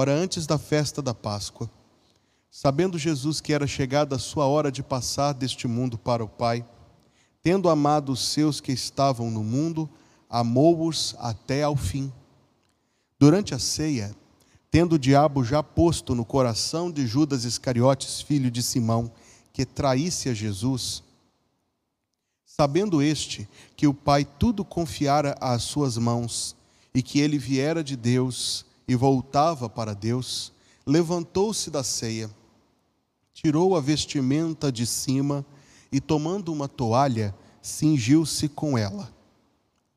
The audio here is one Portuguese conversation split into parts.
Ora, antes da festa da Páscoa, sabendo Jesus que era chegada a sua hora de passar deste mundo para o Pai, tendo amado os seus que estavam no mundo, amou-os até ao fim. Durante a ceia, tendo o diabo já posto no coração de Judas Iscariotes, filho de Simão, que traísse a Jesus, sabendo este que o Pai tudo confiara às suas mãos e que ele viera de Deus e voltava para Deus, levantou-se da ceia, tirou a vestimenta de cima e, tomando uma toalha, cingiu-se com ela.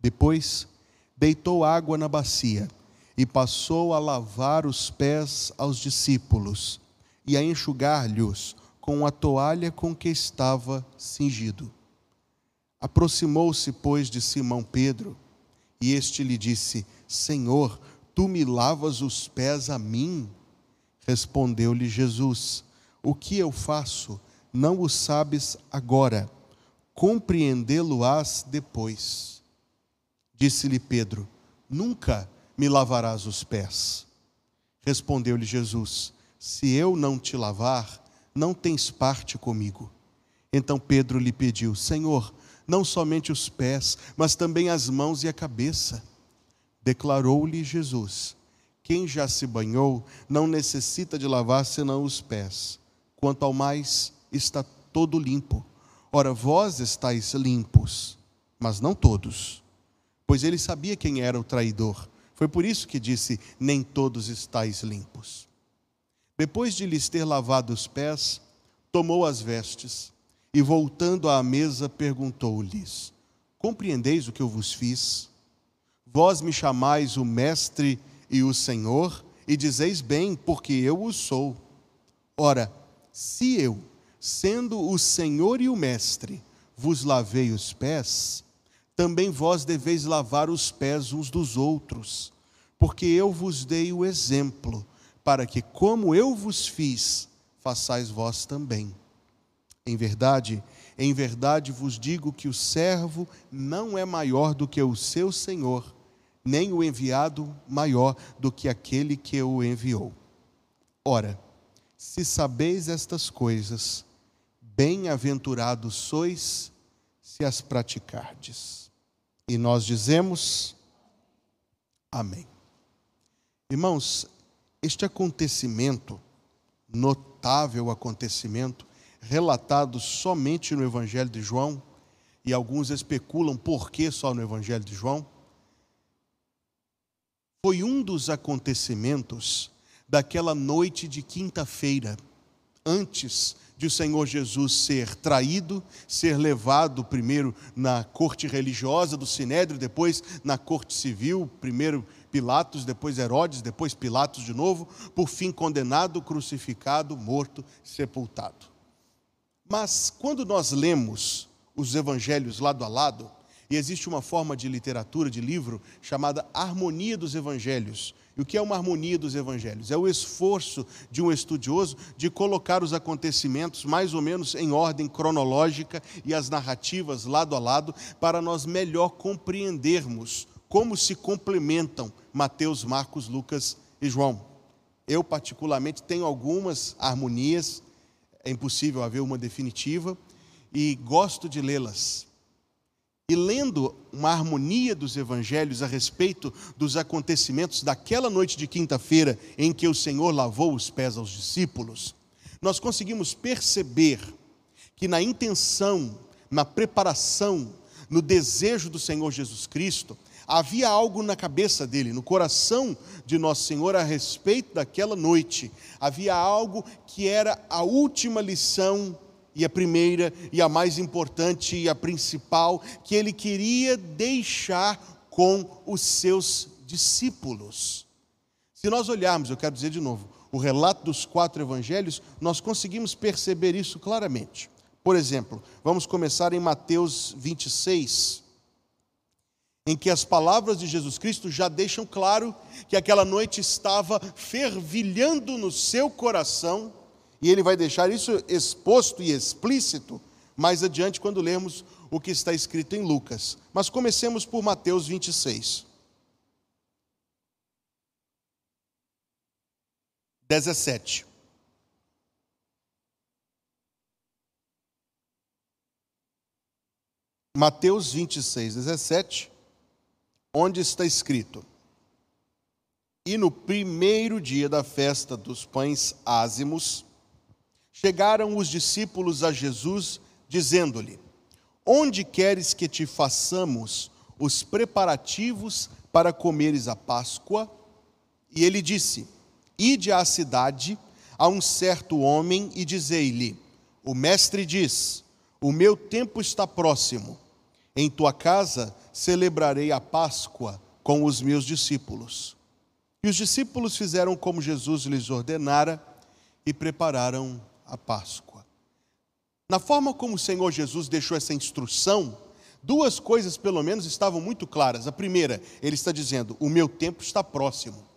Depois, deitou água na bacia e passou a lavar os pés aos discípulos e a enxugar-lhes com a toalha com que estava cingido. Aproximou-se, pois, de Simão Pedro, e este lhe disse: Senhor, tu me lavas os pés a mim? Respondeu-lhe Jesus: O que eu faço, não o sabes agora, compreendê-lo-ás depois. Disse-lhe Pedro: Nunca me lavarás os pés. Respondeu-lhe Jesus: Se eu não te lavar, não tens parte comigo. Então Pedro lhe pediu: Senhor, não somente os pés, mas também as mãos e a cabeça. Declarou-lhe Jesus: Quem já se banhou não necessita de lavar senão os pés. Quanto ao mais, está todo limpo. Ora, vós estáis limpos, mas não todos. Pois ele sabia quem era o traidor. Foi por isso que disse: Nem todos estáis limpos. Depois de lhes ter lavado os pés, tomou as vestes e, voltando à mesa, perguntou-lhes: Compreendeis o que eu vos fiz? Vós me chamais o Mestre e o Senhor, e dizeis bem, porque eu o sou. Ora, se eu, sendo o Senhor e o Mestre, vos lavei os pés, também vós deveis lavar os pés uns dos outros, porque eu vos dei o exemplo, para que, como eu vos fiz, façais vós também. Em verdade, em verdade vos digo que o servo não é maior do que o seu senhor, nem o enviado maior do que aquele que o enviou. Ora, se sabeis estas coisas, bem-aventurados sois se as praticardes. E nós dizemos: Amém. Irmãos, este acontecimento, notável acontecimento, relatado somente no Evangelho de João, e alguns especulam por que só no Evangelho de João, foi um dos acontecimentos daquela noite de quinta-feira, antes de o Senhor Jesus ser traído, ser levado primeiro na corte religiosa do Sinédrio, depois na corte civil, primeiro Pilatos, depois Herodes, depois Pilatos de novo, por fim condenado, crucificado, morto, sepultado. Mas quando nós lemos os evangelhos lado a lado, e existe uma forma de literatura, de livro, chamada Harmonia dos Evangelhos. E o que é uma harmonia dos evangelhos? É o esforço de um estudioso de colocar os acontecimentos mais ou menos em ordem cronológica e as narrativas lado a lado, para nós melhor compreendermos como se complementam Mateus, Marcos, Lucas e João. Eu, particularmente, tenho algumas harmonias é impossível haver uma definitiva, e gosto de lê-las. E lendo uma harmonia dos evangelhos a respeito dos acontecimentos daquela noite de quinta-feira em que o Senhor lavou os pés aos discípulos, nós conseguimos perceber que na intenção, na preparação, no desejo do Senhor Jesus Cristo, havia algo na cabeça dele, no coração de Nosso Senhor a respeito daquela noite. Havia algo que era a última lição e a primeira e a mais importante e a principal que ele queria deixar com os seus discípulos. Se nós olharmos, eu quero dizer de novo, o relato dos quatro evangelhos, nós conseguimos perceber isso claramente. Por exemplo, vamos começar em Mateus 26 em que as palavras de Jesus Cristo já deixam claro que aquela noite estava fervilhando no seu coração, e ele vai deixar isso exposto e explícito mais adiante quando lermos o que está escrito em Lucas. Mas comecemos por Mateus 26. 17. Mateus 26, 17, onde está escrito: E no primeiro dia da festa dos pães ázimos, chegaram os discípulos a Jesus, dizendo-lhe: Onde queres que te façamos os preparativos para comeres a Páscoa? E ele disse: Ide à cidade a um certo homem e dizei-lhe: O mestre diz: O meu tempo está próximo em tua casa celebrarei a Páscoa com os meus discípulos. E os discípulos fizeram como Jesus lhes ordenara e prepararam a Páscoa. Na forma como o Senhor Jesus deixou essa instrução, duas coisas pelo menos estavam muito claras. A primeira, ele está dizendo: O meu tempo está próximo.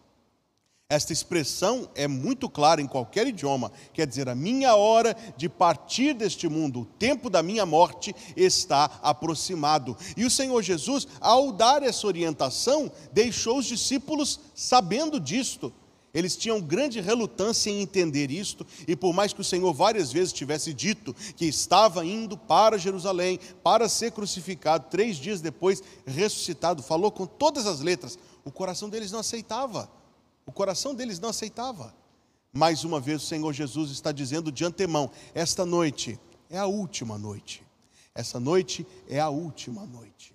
Esta expressão é muito clara em qualquer idioma, quer dizer, a minha hora de partir deste mundo, o tempo da minha morte está aproximado. E o Senhor Jesus, ao dar essa orientação, deixou os discípulos sabendo disto. Eles tinham grande relutância em entender isto, e por mais que o Senhor várias vezes tivesse dito que estava indo para Jerusalém para ser crucificado, três dias depois ressuscitado, falou com todas as letras, o coração deles não aceitava. O coração deles não aceitava. Mais uma vez o Senhor Jesus está dizendo de antemão: esta noite é a última noite. Essa noite é a última noite.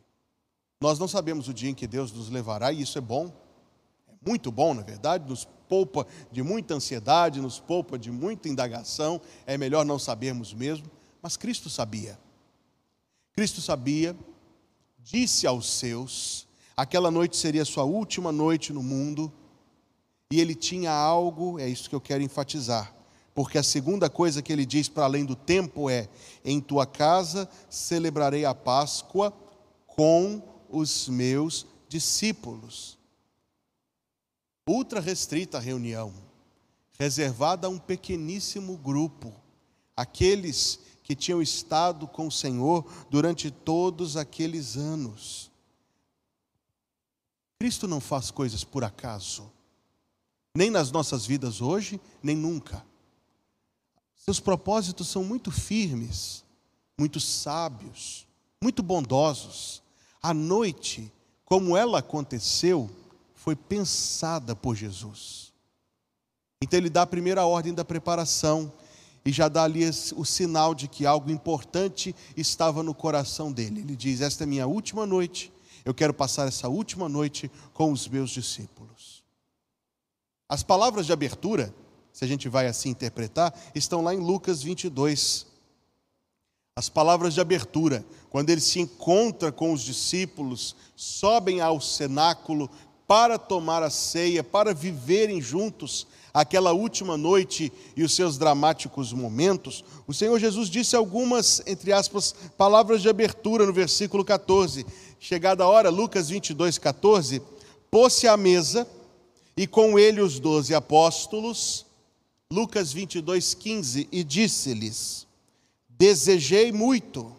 Nós não sabemos o dia em que Deus nos levará, e isso é bom, muito bom, na verdade, nos poupa de muita ansiedade, nos poupa de muita indagação, é melhor não sabermos mesmo, mas Cristo sabia. Cristo sabia, disse aos seus, aquela noite seria sua última noite no mundo, e ele tinha algo, é isso que eu quero enfatizar, porque a segunda coisa que ele diz para além do tempo é: em tua casa celebrarei a Páscoa com os meus discípulos. Ultra restrita reunião, reservada a um pequeníssimo grupo, aqueles que tinham estado com o Senhor durante todos aqueles anos. Cristo não faz coisas por acaso nem nas nossas vidas hoje, nem nunca. Seus propósitos são muito firmes, muito sábios, muito bondosos. A noite, como ela aconteceu, foi pensada por Jesus. Então ele dá a primeira ordem da preparação e já dá ali o sinal de que algo importante estava no coração dele. Ele diz: Esta é minha última noite, eu quero passar essa última noite com os meus discípulos. As palavras de abertura, se a gente vai assim interpretar, estão lá em Lucas 22. As palavras de abertura, quando ele se encontra com os discípulos, sobem ao cenáculo para tomar a ceia, para viverem juntos aquela última noite e os seus dramáticos momentos, o Senhor Jesus disse algumas, entre aspas, palavras de abertura no versículo 14. Chegada a hora, Lucas 22, 14, pôs-se à mesa e com ele os doze apóstolos, Lucas 22, 15, e disse-lhes: Desejei muito.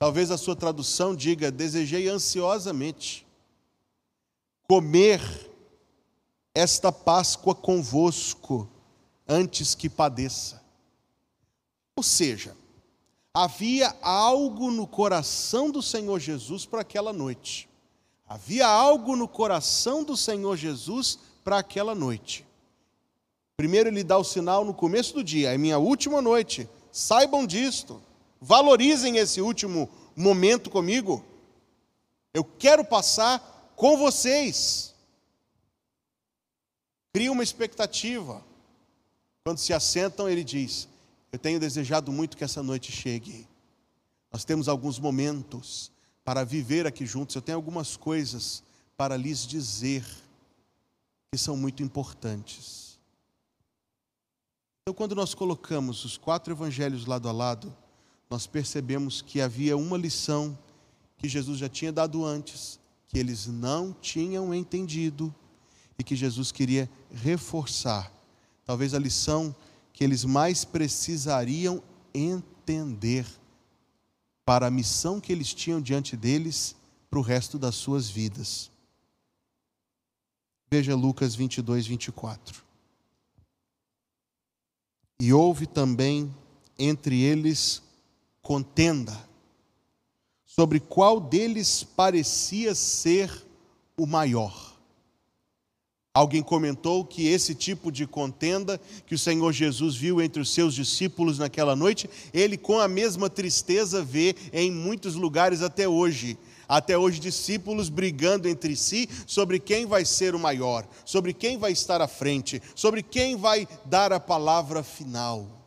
Talvez a sua tradução diga: Desejei ansiosamente comer esta Páscoa convosco antes que padeça. Ou seja, havia algo no coração do Senhor Jesus para aquela noite. Havia algo no coração do Senhor Jesus para aquela noite. Primeiro, ele dá o sinal no começo do dia, é minha última noite. Saibam disto, valorizem esse último momento comigo. Eu quero passar com vocês. Cria uma expectativa. Quando se assentam, ele diz: Eu tenho desejado muito que essa noite chegue. Nós temos alguns momentos para viver aqui juntos, eu tenho algumas coisas para lhes dizer que são muito importantes. Então, quando nós colocamos os quatro evangelhos lado a lado, nós percebemos que havia uma lição que Jesus já tinha dado antes, que eles não tinham entendido e que Jesus queria reforçar. Talvez a lição que eles mais precisariam entender para a missão que eles tinham diante deles para o resto das suas vidas. Veja Lucas 22, 24. E houve também entre eles contenda sobre qual deles parecia ser o maior. Alguém comentou que esse tipo de contenda que o Senhor Jesus viu entre os seus discípulos naquela noite, ele com a mesma tristeza vê em muitos lugares até hoje. Até hoje, discípulos brigando entre si sobre quem vai ser o maior, sobre quem vai estar à frente, sobre quem vai dar a palavra final.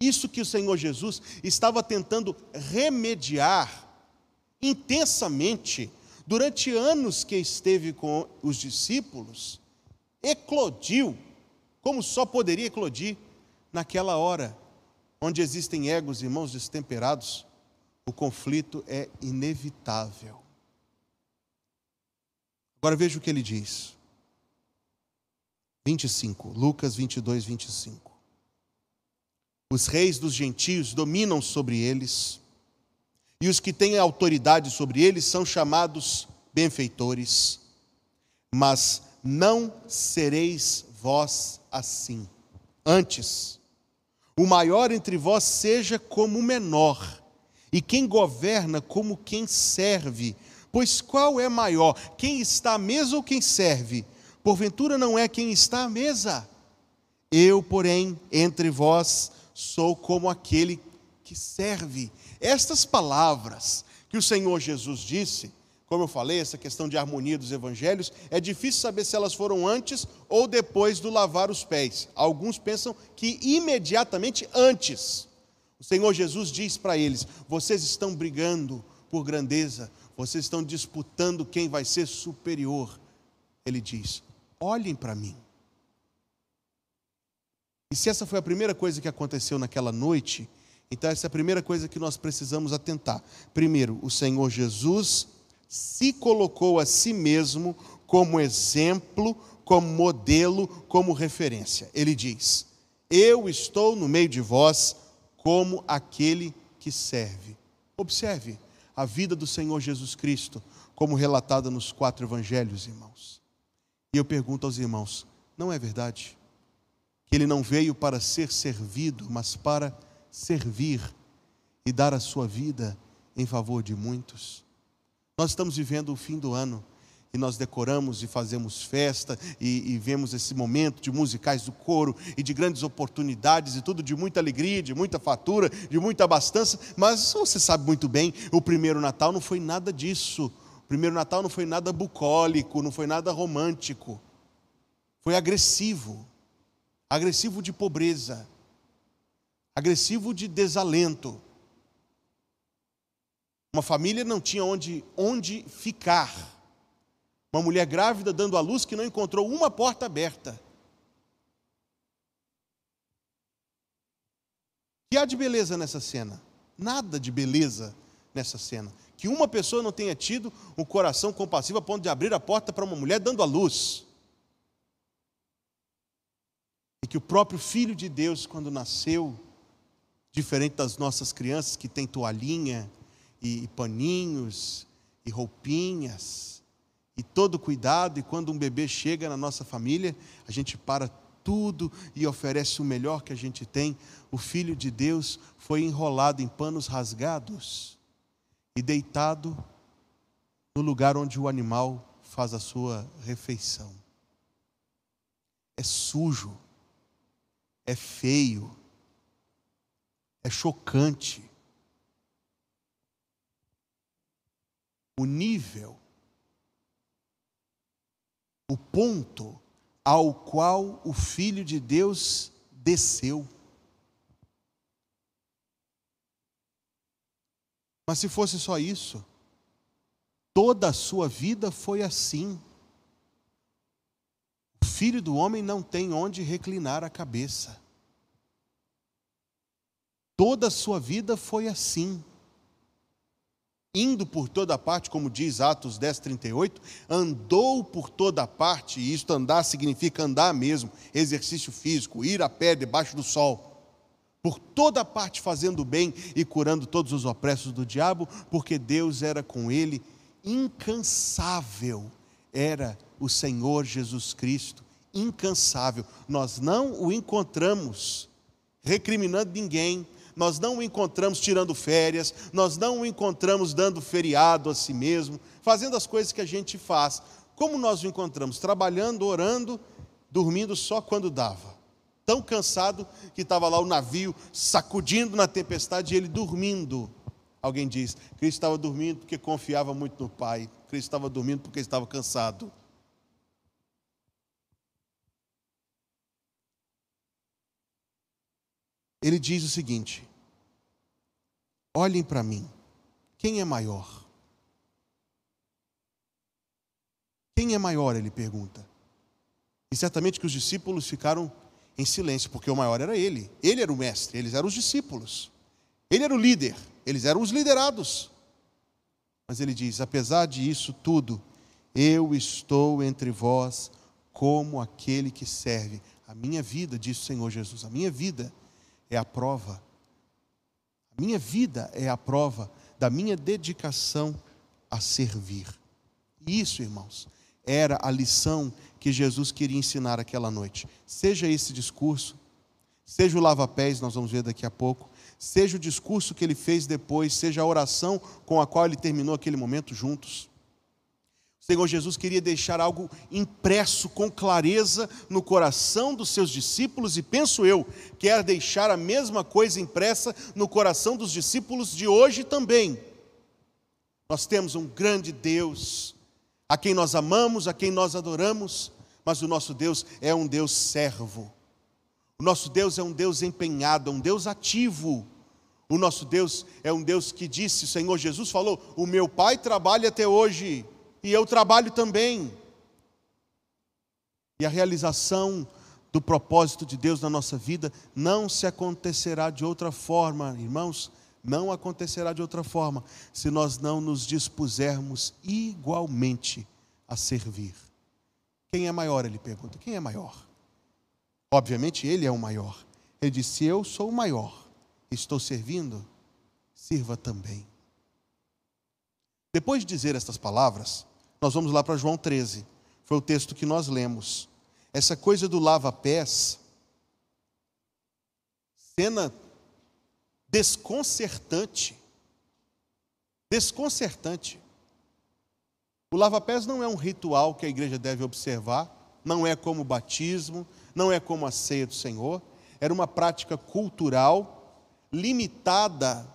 Isso que o Senhor Jesus estava tentando remediar intensamente durante anos que esteve com os discípulos, eclodiu, como só poderia eclodir naquela hora, onde existem egos e mãos destemperados, o conflito é inevitável. Agora veja o que ele diz. 25, Lucas 22, 25. Os reis dos gentios dominam sobre eles e os que têm autoridade sobre eles são chamados benfeitores. Mas não sereis vós assim. Antes, o maior entre vós seja como o menor, e quem governa como quem serve. Pois qual é maior, quem está à mesa ou quem serve? Porventura não é quem está à mesa. Eu, porém, entre vós, sou como aquele que serve. Estas palavras que o Senhor Jesus disse, como eu falei, essa questão de harmonia dos evangelhos, é difícil saber se elas foram antes ou depois do lavar os pés. Alguns pensam que imediatamente antes. O Senhor Jesus diz para eles: vocês estão brigando por grandeza, vocês estão disputando quem vai ser superior. Ele diz: olhem para mim. E se essa foi a primeira coisa que aconteceu naquela noite, então, essa é a primeira coisa que nós precisamos atentar. Primeiro, o Senhor Jesus se colocou a si mesmo como exemplo, como modelo, como referência. Ele diz: Eu estou no meio de vós como aquele que serve. Observe a vida do Senhor Jesus Cristo, como relatada nos quatro evangelhos, irmãos. E eu pergunto aos irmãos: não é verdade que ele não veio para ser servido, mas para servir e dar a sua vida em favor de muitos. Nós estamos vivendo o fim do ano e nós decoramos e fazemos festa e, e, vemos esse momento de musicais do coro e de grandes oportunidades e tudo de muita alegria, de muita fatura, de muita abastança, mas você sabe muito bem, o primeiro Natal não foi nada disso. O primeiro Natal não foi nada bucólico, não foi nada romântico. Foi agressivo. Agressivo de pobreza agressivo de desalento. Uma família não tinha onde, onde ficar. Uma mulher grávida dando à luz que não encontrou uma porta aberta. que há de beleza nessa cena? Nada de beleza nessa cena. Que uma pessoa não tenha tido um coração compassivo a ponto de abrir a porta para uma mulher dando à luz. E que o próprio Filho de Deus, quando nasceu, Diferente das nossas crianças que têm toalhinha e, paninhos e roupinhas e todo cuidado, e quando um bebê chega na nossa família, a gente para tudo e oferece o melhor que a gente tem. O Filho de Deus foi enrolado em panos rasgados e deitado no lugar onde o animal faz a sua refeição. É sujo, é feio, é chocante. O nível, o ponto ao qual o Filho de Deus desceu. Mas se fosse só isso, toda a sua vida foi assim. Filho do homem não tem onde reclinar a cabeça. Toda a sua vida foi assim. Indo por toda parte, como diz Atos 10, 38, andou por toda parte, e isto andar significa andar mesmo, exercício físico, ir a pé debaixo do sol por toda parte fazendo bem e curando todos os opressos do diabo, porque Deus era com ele, incansável era o Senhor Jesus Cristo, incansável. Nós não o encontramos recriminando ninguém, nós não o encontramos tirando férias, nós não o encontramos dando feriado a si mesmo, fazendo as coisas que a gente faz. Como nós o encontramos? Trabalhando, orando, dormindo só quando dava. Tão cansado que estava lá o navio sacudindo na tempestade e ele dormindo. Alguém diz: Cristo estava dormindo porque confiava muito no Pai. Cristo estava dormindo porque estava cansado. Ele diz o seguinte: Olhem para mim, quem é maior? Quem é maior? Ele pergunta. E certamente que os discípulos ficaram em silêncio, porque o maior era ele. Ele era o mestre, eles eram os discípulos. Ele era o líder, eles eram os liderados. Mas ele diz: apesar disso tudo, eu estou entre vós como aquele que serve. A minha vida, diz o Senhor Jesus, a minha vida é a prova. A minha vida é a prova da minha dedicação a servir. Isso, irmãos, era a lição que Jesus queria ensinar aquela noite. Seja esse discurso, seja o lava-pés, nós vamos ver daqui a pouco, seja o discurso que ele fez depois, seja a oração com a qual ele terminou aquele momento juntos. Senhor Jesus queria deixar algo impresso com clareza no coração dos seus discípulos, e penso eu, quer deixar a mesma coisa impressa no coração dos discípulos de hoje também. Nós temos um grande Deus, a quem nós amamos, a quem nós adoramos, mas o nosso Deus é um Deus servo. O nosso Deus é um Deus empenhado, é um Deus ativo. O nosso Deus é um Deus que disse, o Senhor Jesus falou: O meu Pai trabalha até hoje, e eu trabalho também. E a realização do propósito de Deus na nossa vida não se acontecerá de outra forma, irmãos, não acontecerá de outra forma se nós não nos dispusermos igualmente a servir. Quem é maior? Ele pergunta: quem é maior? Obviamente ele é o maior. Ele disse: Eu sou o maior, estou servindo, sirva também. Depois de dizer estas palavras, nós vamos lá para João 13. Foi o texto que nós lemos. Essa coisa do lava-pés, cena desconcertante. Desconcertante. O lava-pés não é um ritual que a igreja deve observar, não é como o batismo, não é como a ceia do Senhor, era uma prática cultural limitada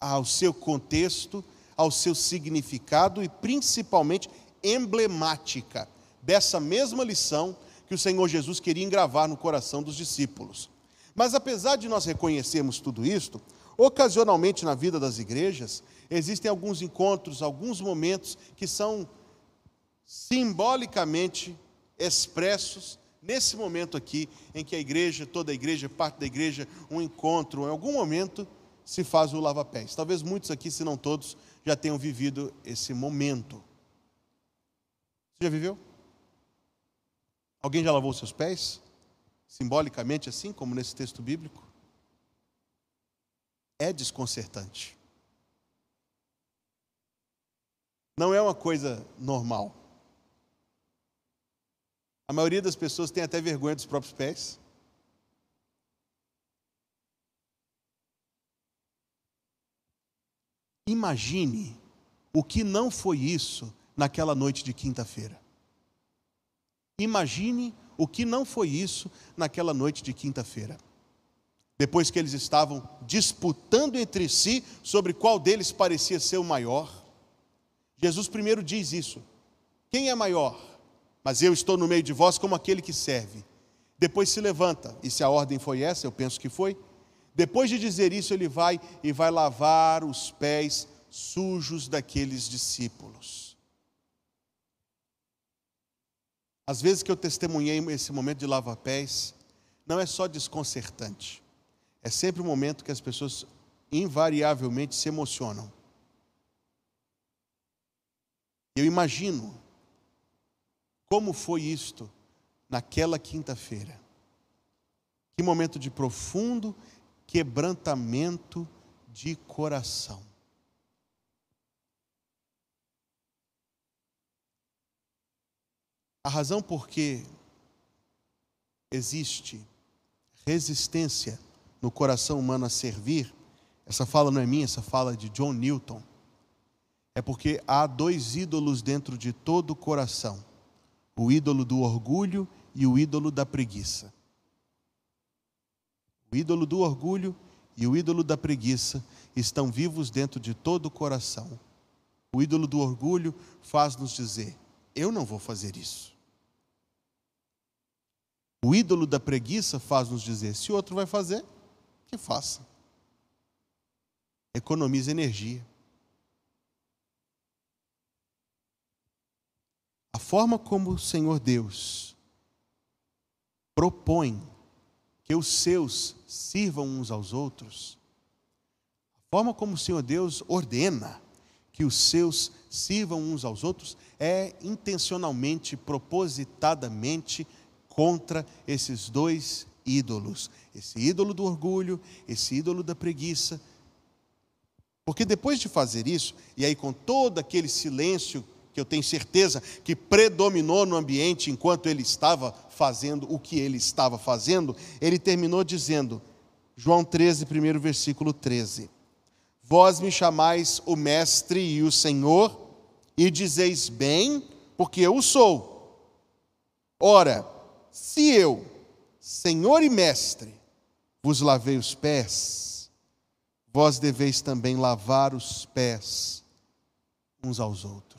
ao seu contexto, ao seu significado e principalmente emblemática dessa mesma lição que o Senhor Jesus queria engravar no coração dos discípulos. Mas apesar de nós reconhecermos tudo isto, ocasionalmente na vida das igrejas, existem alguns encontros, alguns momentos que são simbolicamente expressos nesse momento aqui, em que a igreja, toda a igreja, parte da igreja, um encontro, em algum momento se faz o lava-pés. Talvez muitos aqui, se não todos, já tenham vivido esse momento. Você já viveu? Alguém já lavou seus pés? simbolicamente assim, como nesse texto bíblico, é desconcertante. Não é uma coisa normal. A maioria das pessoas tem até vergonha dos próprios pés. Imagine o que não foi isso naquela noite de quinta-feira. Imagine o que não foi isso naquela noite de quinta-feira. Depois que eles estavam disputando entre si sobre qual deles parecia ser o maior, Jesus primeiro diz isso: Quem é maior? Mas eu estou no meio de vós como aquele que serve. Depois se levanta, e se a ordem foi essa, eu penso que foi. Depois de dizer isso, ele vai e vai lavar os pés sujos daqueles discípulos. Às vezes que eu testemunhei esse momento de lava-pés, não é só desconcertante, é sempre um momento que as pessoas invariavelmente se emocionam. Eu imagino como foi isto naquela quinta-feira. Que momento de profundo quebrantamento de coração. A razão por que existe resistência no coração humano a servir, essa fala não é minha, essa fala é de John Newton, é porque há dois ídolos dentro de todo o coração: o ídolo do orgulho e o ídolo da preguiça. O ídolo do orgulho e o ídolo da preguiça estão vivos dentro de todo o coração. O ídolo do orgulho faz nos dizer: eu não vou fazer isso. O ídolo da preguiça faz nos dizer: se o outro vai fazer, que faça. Economiza energia. A forma como o Senhor Deus propõe que os seus sirvam uns aos outros, a forma como o Senhor Deus ordena que os seus sirvam uns aos outros é intencionalmente, propositadamente contra esses dois ídolos, esse ídolo do orgulho, esse ídolo da preguiça. Porque depois de fazer isso, e aí com todo aquele silêncio que eu tenho certeza que predominou no ambiente enquanto ele estava fazendo o que ele estava fazendo, ele terminou dizendo, João 13, primeiro versículo 13: Vós me chamais o Mestre e o Senhor, e dizeis bem, porque eu sou. Ora, se eu, Senhor e Mestre, vos lavei os pés, vós deveis também lavar os pés uns aos outros.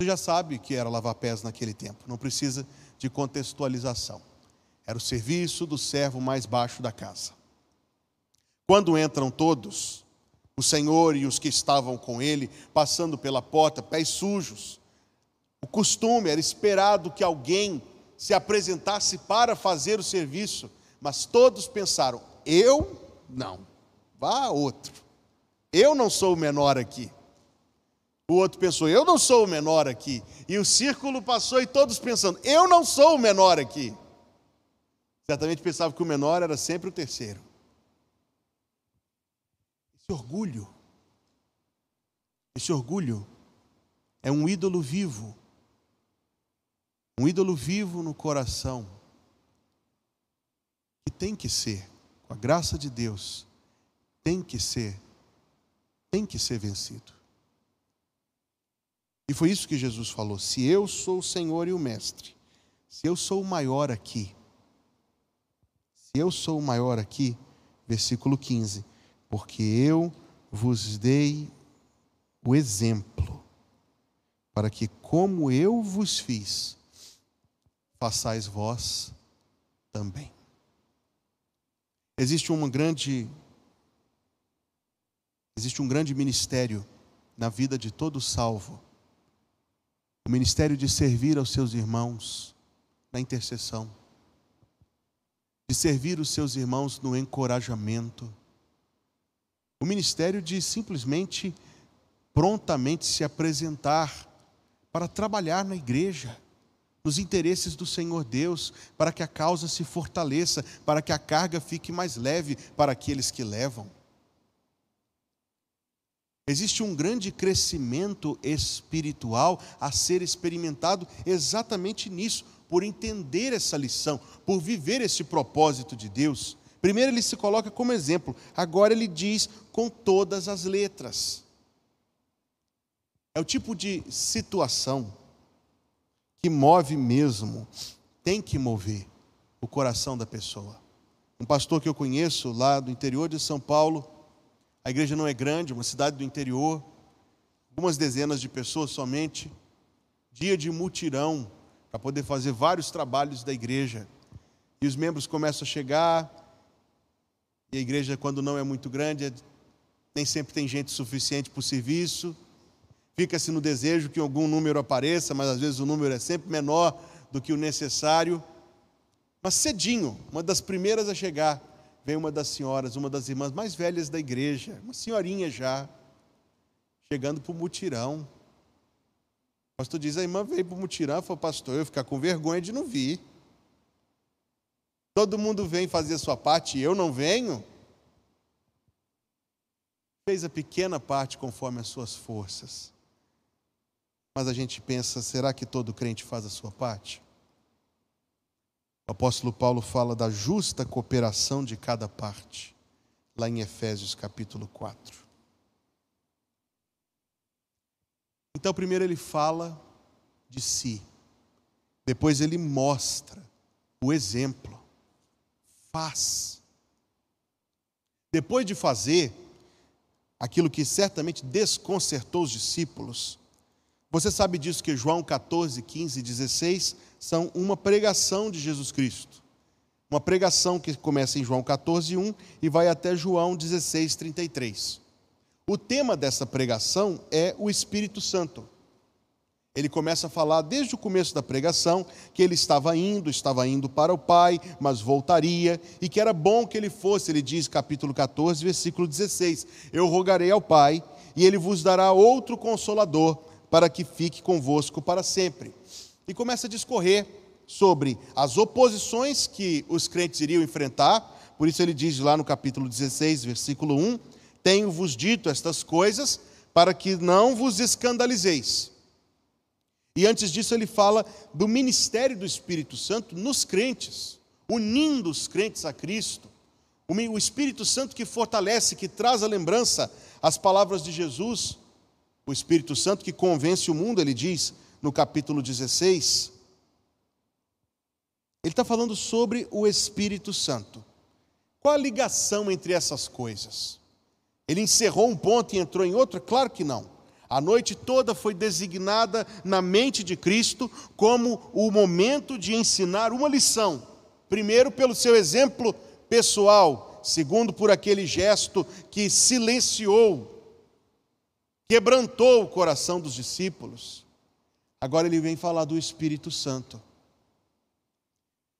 Você já sabe que era lavar pés naquele tempo, não precisa de contextualização. Era o serviço do servo mais baixo da casa. Quando entram todos, o Senhor e os que estavam com ele, passando pela porta, pés sujos, o costume era esperado que alguém se apresentasse para fazer o serviço, mas todos pensaram: eu não, vá outro. Eu não sou o menor aqui. O outro pensou: eu não sou o menor aqui. E o círculo passou e todos pensando: eu não sou o menor aqui. Certamente pensava que o menor era sempre o terceiro. Esse orgulho, esse orgulho é um ídolo vivo um ídolo vivo no coração, que tem que ser, com a graça de Deus, tem que ser, tem que ser vencido. E foi isso que Jesus falou: se eu sou o Senhor e o Mestre, se eu sou o maior aqui, se eu sou o maior aqui, versículo 15, porque eu vos dei o exemplo, para que, como eu vos fiz, façais vós também. Existe uma grande existe um grande ministério na vida de todo salvo. O ministério de servir aos seus irmãos na intercessão, de servir os seus irmãos no encorajamento. O ministério de simplesmente prontamente se apresentar para trabalhar na igreja nos interesses do Senhor Deus, para que a causa se fortaleça, para que a carga fique mais leve para aqueles que levam. Existe um grande crescimento espiritual a ser experimentado exatamente nisso, por entender essa lição, por viver esse propósito de Deus. Primeiro ele se coloca como exemplo, agora ele diz com todas as letras. É o tipo de situação que move mesmo, tem que mover o coração da pessoa. Um pastor que eu conheço lá do interior de São Paulo, a igreja não é grande, uma cidade do interior, algumas dezenas de pessoas somente, dia de mutirão para poder fazer vários trabalhos da igreja. E os membros começam a chegar, e a igreja, quando não é muito grande, nem sempre tem gente suficiente para o serviço. Fica-se no desejo que algum número apareça, mas às vezes o número é sempre menor do que o necessário. Mas cedinho, uma das primeiras a chegar, vem uma das senhoras, uma das irmãs mais velhas da igreja, uma senhorinha já, chegando para o mutirão. O pastor diz: a irmã veio para o mutirão, falou, pastor, eu ficar com vergonha de não vir. Todo mundo vem fazer a sua parte e eu não venho. Fez a pequena parte conforme as suas forças. Mas a gente pensa, será que todo crente faz a sua parte? O apóstolo Paulo fala da justa cooperação de cada parte, lá em Efésios capítulo 4. Então, primeiro ele fala de si, depois ele mostra o exemplo, faz. Depois de fazer aquilo que certamente desconcertou os discípulos, você sabe disso que João 14, 15 e 16 são uma pregação de Jesus Cristo. Uma pregação que começa em João 14, 1 e vai até João 16, 33. O tema dessa pregação é o Espírito Santo. Ele começa a falar desde o começo da pregação que ele estava indo, estava indo para o Pai, mas voltaria, e que era bom que ele fosse, ele diz, capítulo 14, versículo 16: Eu rogarei ao Pai, e ele vos dará outro consolador, para que fique convosco para sempre. E começa a discorrer sobre as oposições que os crentes iriam enfrentar, por isso ele diz lá no capítulo 16, versículo 1: Tenho-vos dito estas coisas para que não vos escandalizeis. E antes disso, ele fala do ministério do Espírito Santo nos crentes, unindo os crentes a Cristo. O Espírito Santo que fortalece, que traz a lembrança as palavras de Jesus. O Espírito Santo que convence o mundo, ele diz no capítulo 16. Ele está falando sobre o Espírito Santo. Qual a ligação entre essas coisas? Ele encerrou um ponto e entrou em outro? Claro que não. A noite toda foi designada na mente de Cristo como o momento de ensinar uma lição. Primeiro, pelo seu exemplo pessoal, segundo, por aquele gesto que silenciou, quebrantou o coração dos discípulos. Agora ele vem falar do Espírito Santo.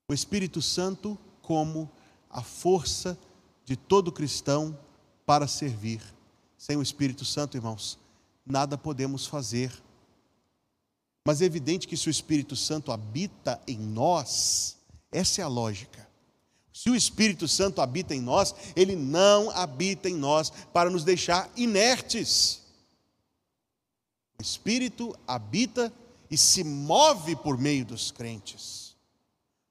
O Espírito Santo como a força de todo cristão para servir. Sem o Espírito Santo, irmãos, nada podemos fazer. Mas é evidente que se o Espírito Santo habita em nós, essa é a lógica. Se o Espírito Santo habita em nós, ele não habita em nós para nos deixar inertes. O Espírito habita e se move por meio dos crentes.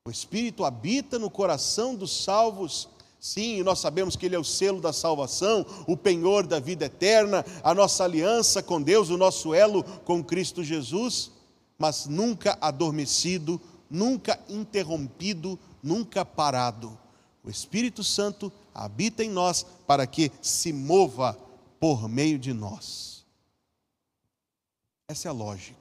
O Espírito habita no coração dos salvos Sim, nós sabemos que Ele é o selo da salvação, o penhor da vida eterna, a nossa aliança com Deus, o nosso elo com Cristo Jesus, mas nunca adormecido, nunca interrompido, nunca parado. O Espírito Santo habita em nós para que se mova por meio de nós. Essa é a lógica.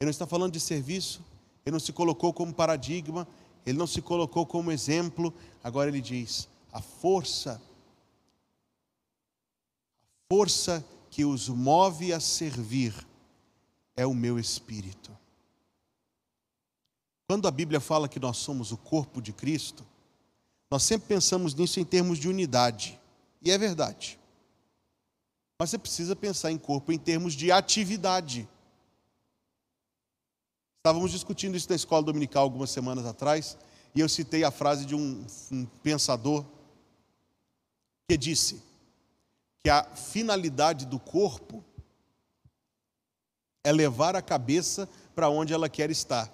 Ele não está falando de serviço, ele não se colocou como paradigma, ele não se colocou como exemplo, agora ele diz: a força, a força que os move a servir é o meu espírito. Quando a Bíblia fala que nós somos o corpo de Cristo, nós sempre pensamos nisso em termos de unidade, e é verdade. Mas você precisa pensar em corpo em termos de atividade. Estávamos discutindo isso na escola dominical algumas semanas atrás, e eu citei a frase de um, um pensador que disse que a finalidade do corpo é levar a cabeça para onde ela quer estar.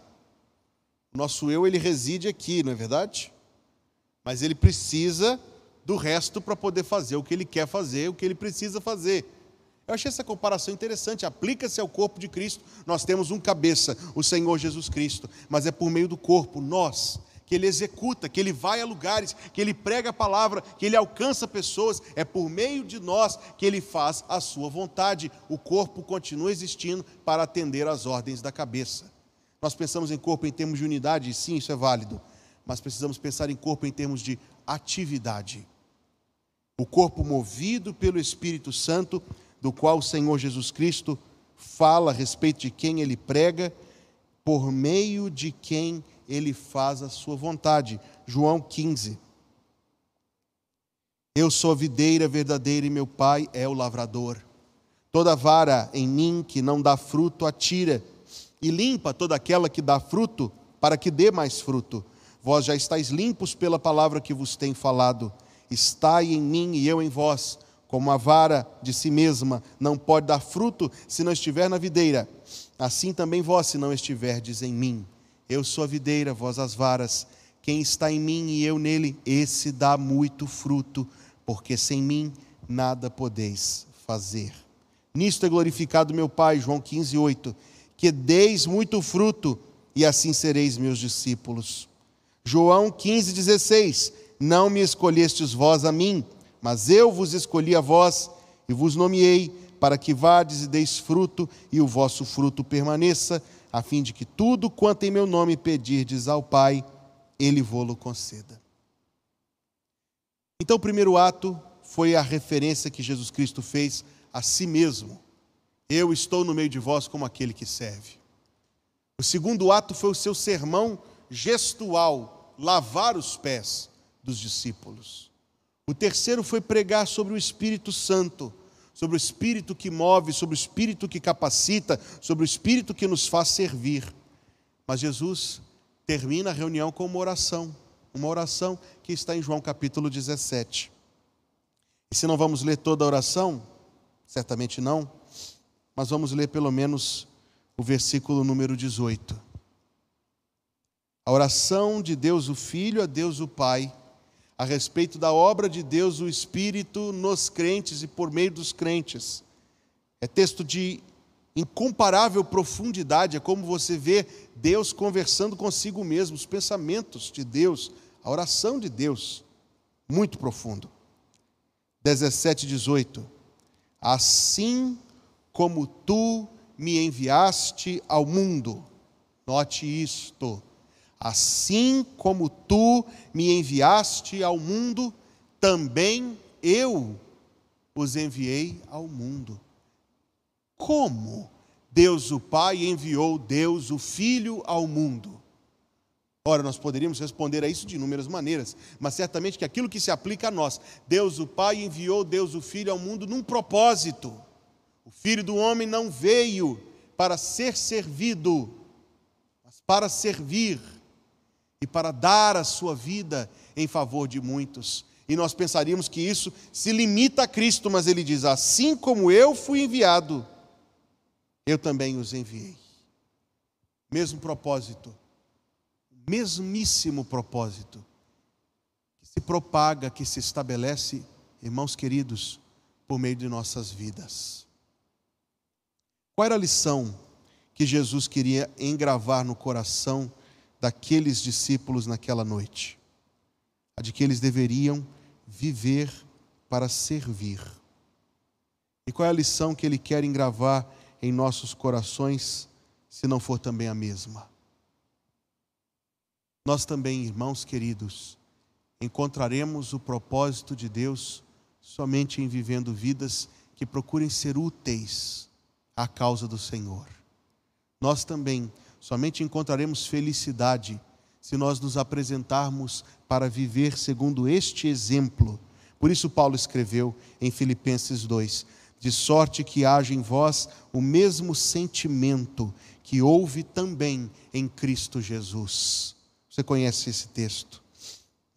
O nosso eu, ele reside aqui, não é verdade? Mas ele precisa do resto para poder fazer o que ele quer fazer, o que ele precisa fazer. Eu achei essa comparação interessante. Aplica-se ao corpo de Cristo. Nós temos um cabeça, o Senhor Jesus Cristo, mas é por meio do corpo, nós, que ele executa, que ele vai a lugares, que ele prega a palavra, que ele alcança pessoas. É por meio de nós que ele faz a sua vontade. O corpo continua existindo para atender às ordens da cabeça. Nós pensamos em corpo em termos de unidade, sim, isso é válido, mas precisamos pensar em corpo em termos de atividade. O corpo movido pelo Espírito Santo do qual o Senhor Jesus Cristo fala a respeito de quem ele prega, por meio de quem ele faz a sua vontade. João 15. Eu sou a videira verdadeira e meu pai é o lavrador. Toda vara em mim que não dá fruto, atira, e limpa toda aquela que dá fruto, para que dê mais fruto. Vós já estáis limpos pela palavra que vos tenho falado. Estai em mim e eu em vós como a vara de si mesma não pode dar fruto se não estiver na videira, assim também vós, se não estiverdes em mim. Eu sou a videira, vós as varas. Quem está em mim e eu nele, esse dá muito fruto, porque sem mim nada podeis fazer. Nisto é glorificado meu Pai, João 15, 8, que deis muito fruto, e assim sereis meus discípulos. João 15, 16, não me escolhestes vós a mim, mas eu vos escolhi a vós e vos nomeei para que vades e deis fruto e o vosso fruto permaneça, a fim de que tudo quanto em meu nome pedirdes ao Pai, ele vô-lo conceda. Então, o primeiro ato foi a referência que Jesus Cristo fez a si mesmo. Eu estou no meio de vós como aquele que serve. O segundo ato foi o seu sermão gestual, lavar os pés dos discípulos. O terceiro foi pregar sobre o Espírito Santo, sobre o Espírito que move, sobre o Espírito que capacita, sobre o Espírito que nos faz servir. Mas Jesus termina a reunião com uma oração, uma oração que está em João capítulo 17. E se não vamos ler toda a oração, certamente não, mas vamos ler pelo menos o versículo número 18. A oração de Deus o Filho a Deus o Pai a respeito da obra de Deus, o Espírito, nos crentes e por meio dos crentes. É texto de incomparável profundidade, é como você vê Deus conversando consigo mesmo, os pensamentos de Deus, a oração de Deus, muito profundo. 17, 18. Assim como tu me enviaste ao mundo, note isto Assim como tu me enviaste ao mundo, também eu os enviei ao mundo. Como Deus o Pai enviou Deus o Filho ao mundo? Ora, nós poderíamos responder a isso de inúmeras maneiras, mas certamente que aquilo que se aplica a nós, Deus o Pai enviou Deus o Filho ao mundo num propósito. O Filho do homem não veio para ser servido, mas para servir e para dar a sua vida em favor de muitos. E nós pensaríamos que isso se limita a Cristo, mas ele diz: Assim como eu fui enviado, eu também os enviei. Mesmo propósito, mesmíssimo propósito, que se propaga, que se estabelece, irmãos queridos, por meio de nossas vidas. Qual era a lição que Jesus queria engravar no coração daqueles discípulos naquela noite, a de que eles deveriam viver para servir. E qual é a lição que ele quer engravar em nossos corações, se não for também a mesma? Nós também, irmãos queridos, encontraremos o propósito de Deus somente em vivendo vidas que procurem ser úteis à causa do Senhor. Nós também Somente encontraremos felicidade se nós nos apresentarmos para viver segundo este exemplo. Por isso, Paulo escreveu em Filipenses 2: De sorte que haja em vós o mesmo sentimento que houve também em Cristo Jesus. Você conhece esse texto,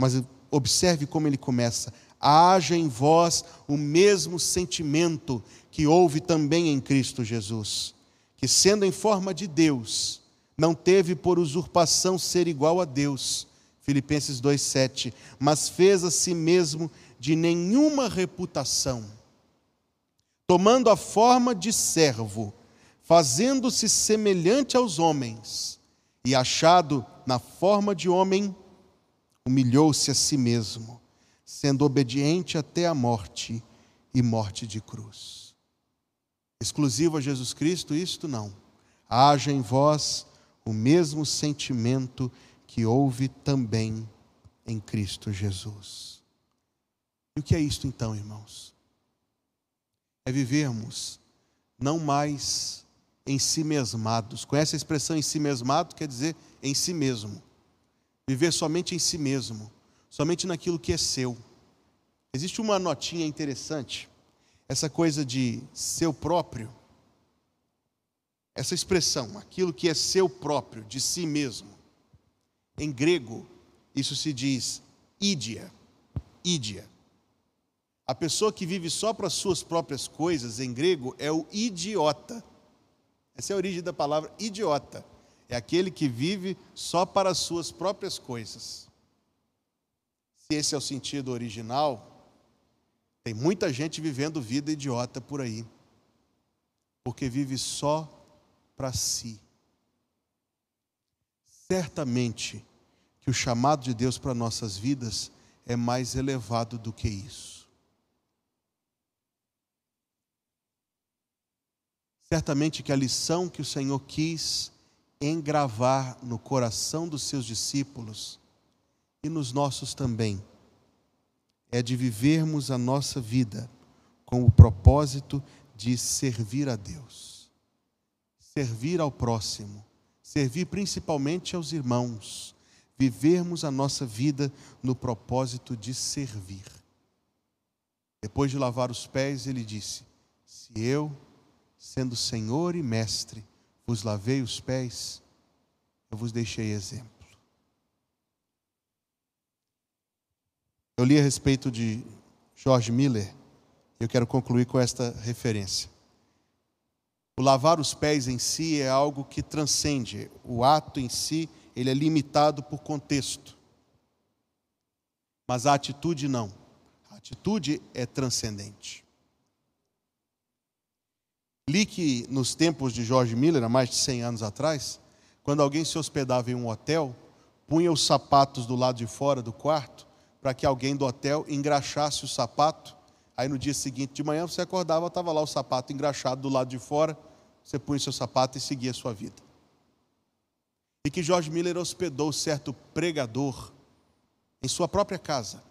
mas observe como ele começa: haja em vós o mesmo sentimento que houve também em Cristo Jesus, que sendo em forma de Deus, não teve por usurpação ser igual a Deus, Filipenses 2,7, mas fez a si mesmo de nenhuma reputação, tomando a forma de servo, fazendo-se semelhante aos homens, e achado na forma de homem, humilhou-se a si mesmo, sendo obediente até a morte e morte de cruz. Exclusivo a Jesus Cristo, isto não. Haja em vós o mesmo sentimento que houve também em Cristo Jesus. E o que é isto então, irmãos? É vivermos não mais em si mesmados. Conhece a expressão em si mesmado? Quer dizer em si mesmo. Viver somente em si mesmo, somente naquilo que é seu. Existe uma notinha interessante, essa coisa de seu próprio essa expressão, aquilo que é seu próprio, de si mesmo. Em grego, isso se diz ídia. Ídia. A pessoa que vive só para suas próprias coisas, em grego, é o idiota. Essa é a origem da palavra idiota. É aquele que vive só para as suas próprias coisas. se esse é o sentido original, tem muita gente vivendo vida idiota por aí, porque vive só para si. Certamente que o chamado de Deus para nossas vidas é mais elevado do que isso. Certamente que a lição que o Senhor quis engravar no coração dos seus discípulos e nos nossos também é de vivermos a nossa vida com o propósito de servir a Deus, servir ao próximo, servir principalmente aos irmãos, vivermos a nossa vida no propósito de servir. Depois de lavar os pés, ele disse: Se eu, sendo Senhor e Mestre, vos lavei os pés, eu vos deixei exemplo. Eu li a respeito de George Miller, eu quero concluir com esta referência. O lavar os pés em si é algo que transcende, o ato em si, ele é limitado por contexto. Mas a atitude não. A atitude é transcendente. Li que nos tempos de George Miller, há mais de 100 anos atrás, quando alguém se hospedava em um hotel, punha os sapatos do lado de fora do quarto para que alguém do hotel engraxasse o sapato. Aí no dia seguinte de manhã você acordava, estava lá o sapato engraxado do lado de fora, você punha seu sapato e seguia a sua vida. E que George Miller hospedou certo pregador em sua própria casa.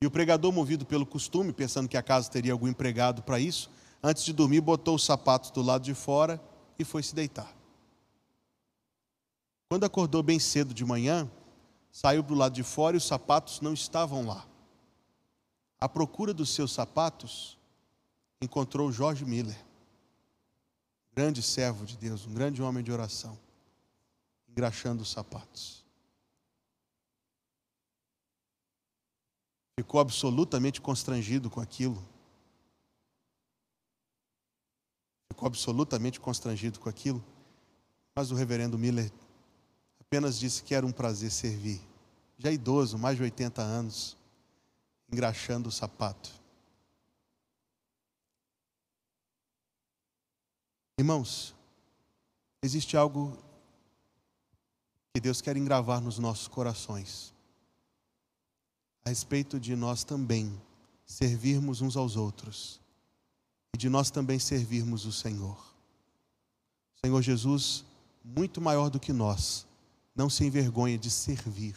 E o pregador, movido pelo costume, pensando que a casa teria algum empregado para isso, antes de dormir, botou os sapatos do lado de fora e foi se deitar. Quando acordou bem cedo de manhã, saiu do lado de fora e os sapatos não estavam lá. À procura dos seus sapatos, encontrou Jorge Miller, grande servo de Deus, um grande homem de oração, engraxando os sapatos. Ficou absolutamente constrangido com aquilo. Ficou absolutamente constrangido com aquilo. Mas o reverendo Miller apenas disse que era um prazer servir já idoso, mais de 80 anos, engraxando o sapato. Irmãos, existe algo que Deus quer engravar nos nossos corações, a respeito de nós também servirmos uns aos outros e de nós também servirmos o Senhor. O Senhor Jesus, muito maior do que nós, não se envergonha de servir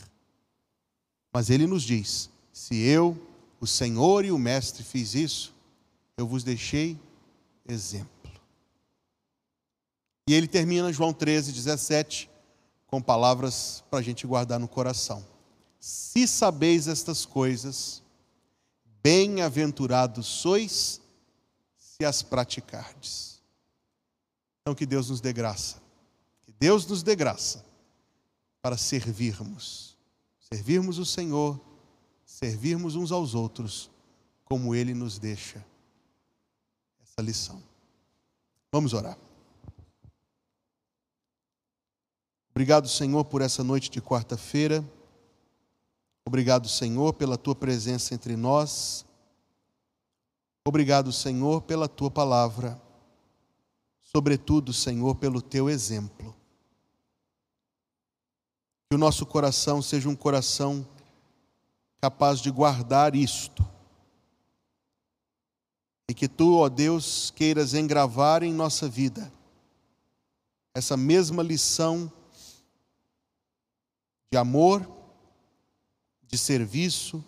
mas ele nos diz: se eu, o Senhor e o Mestre, fiz isso, eu vos deixei exemplo. E ele termina João 13, 17, com palavras para a gente guardar no coração. Se sabeis estas coisas, bem-aventurados sois se as praticardes. Então que Deus nos dê graça, que Deus nos dê graça para servirmos servirmos o Senhor, servirmos uns aos outros, como Ele nos deixa essa lição. Vamos orar. Obrigado, Senhor, por essa noite de quarta-feira. Obrigado, Senhor, pela tua presença entre nós. Obrigado, Senhor, pela tua palavra. Sobretudo, Senhor, pelo teu exemplo. Que o nosso coração seja um coração capaz de guardar isto. E que tu, ó Deus, queiras engravar em nossa vida essa mesma lição de amor, de serviço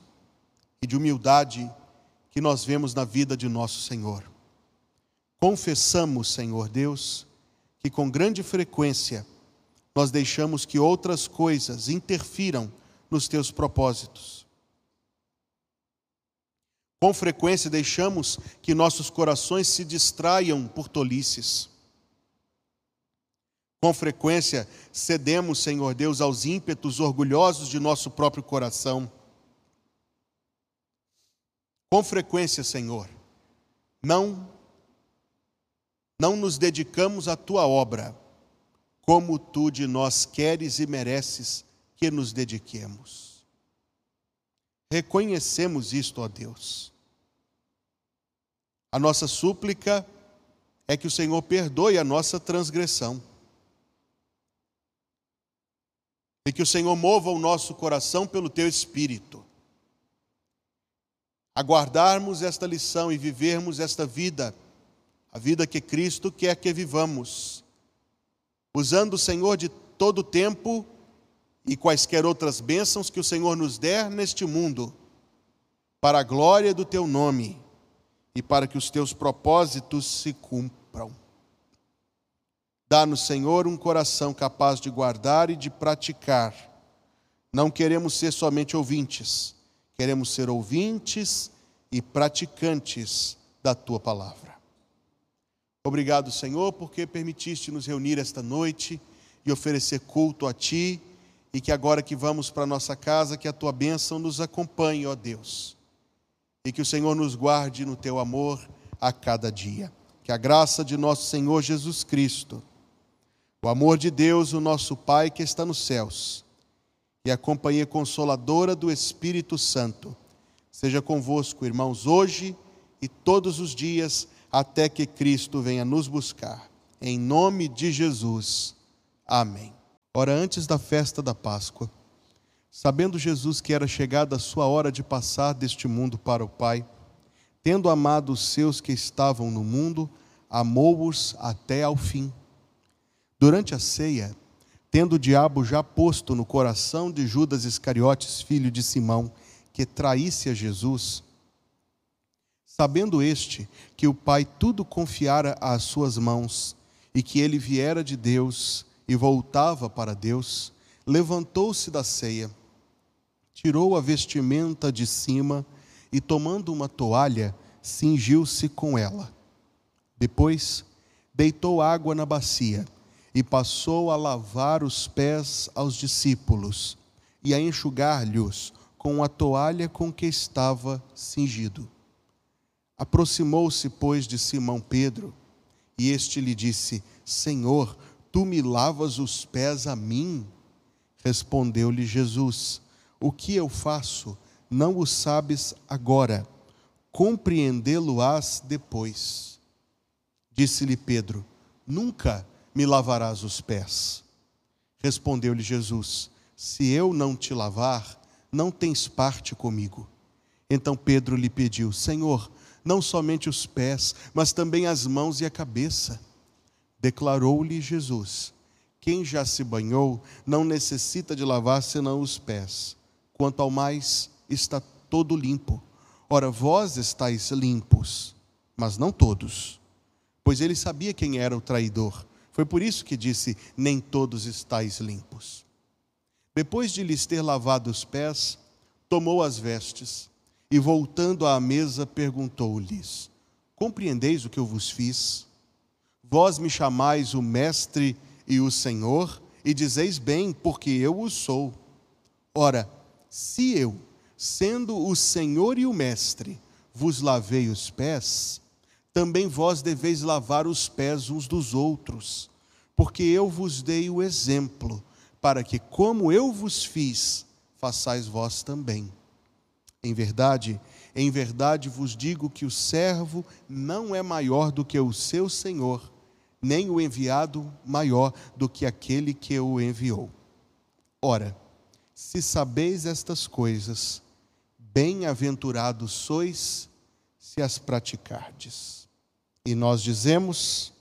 e de humildade que nós vemos na vida de nosso Senhor. Confessamos, Senhor Deus, que com grande frequência nós deixamos que outras coisas interfiram nos teus propósitos. Com frequência deixamos que nossos corações se distraiam por tolices. Com frequência cedemos, Senhor Deus, aos ímpetos orgulhosos de nosso próprio coração. Com frequência, Senhor, não não nos dedicamos à tua obra como tu de nós queres e mereces que nos dediquemos. reconhecemos isto, ó Deus. A nossa súplica é que o Senhor perdoe a nossa transgressão. E que o Senhor mova o nosso coração pelo teu espírito. Aguardarmos esta lição e vivermos esta vida, a vida que Cristo quer que vivamos, usando o Senhor de todo o tempo e quaisquer outras bênçãos que o Senhor nos der neste mundo, para a glória do teu nome e para que os teus propósitos se cumpram. Dá-nos, Senhor, um coração capaz de guardar e de praticar. Não queremos ser somente ouvintes, queremos ser ouvintes e praticantes da tua palavra. Obrigado, Senhor, porque permitiste nos reunir esta noite e oferecer culto a ti e que agora que vamos para nossa casa, que a tua bênção nos acompanhe, ó Deus. E que o Senhor nos guarde no teu amor a cada dia. Que a graça de nosso Senhor Jesus Cristo, o amor de Deus, o nosso Pai que está nos céus, e a companhia consoladora do Espírito Santo, seja convosco, irmãos, hoje e todos os dias, até que Cristo venha nos buscar. Em nome de Jesus. Amém. Ora, antes da festa da Páscoa, sabendo Jesus que era chegada a sua hora de passar deste mundo para o Pai, tendo amado os seus que estavam no mundo, amou-os até ao fim. Durante a ceia, tendo o diabo já posto no coração de Judas Iscariotes, filho de Simão, que traísse a Jesus, sabendo este que o Pai tudo confiara às suas mãos e que ele viera de Deus, e voltava para Deus, levantou-se da ceia, tirou a vestimenta de cima e, tomando uma toalha, cingiu-se com ela. Depois, deitou água na bacia e passou a lavar os pés aos discípulos e a enxugar-lhes com a toalha com que estava cingido. Aproximou-se, pois, de Simão Pedro, e este lhe disse: Senhor, Tu me lavas os pés a mim? Respondeu-lhe Jesus: O que eu faço, não o sabes agora, compreendê-lo-ás depois. Disse-lhe Pedro: Nunca me lavarás os pés. Respondeu-lhe Jesus: Se eu não te lavar, não tens parte comigo. Então Pedro lhe pediu: Senhor, não somente os pés, mas também as mãos e a cabeça. Declarou-lhe Jesus: Quem já se banhou não necessita de lavar senão os pés. Quanto ao mais, está todo limpo. Ora, vós estáis limpos, mas não todos. Pois ele sabia quem era o traidor. Foi por isso que disse: Nem todos estáis limpos. Depois de lhes ter lavado os pés, tomou as vestes e, voltando à mesa, perguntou-lhes: Compreendeis o que eu vos fiz? Vós me chamais o Mestre e o Senhor, e dizeis bem, porque eu o sou. Ora, se eu, sendo o Senhor e o Mestre, vos lavei os pés, também vós deveis lavar os pés uns dos outros, porque eu vos dei o exemplo, para que, como eu vos fiz, façais vós também. Em verdade, em verdade vos digo que o servo não é maior do que o seu senhor nem o enviado maior do que aquele que o enviou. Ora, se sabeis estas coisas, bem-aventurados sois se as praticardes. E nós dizemos: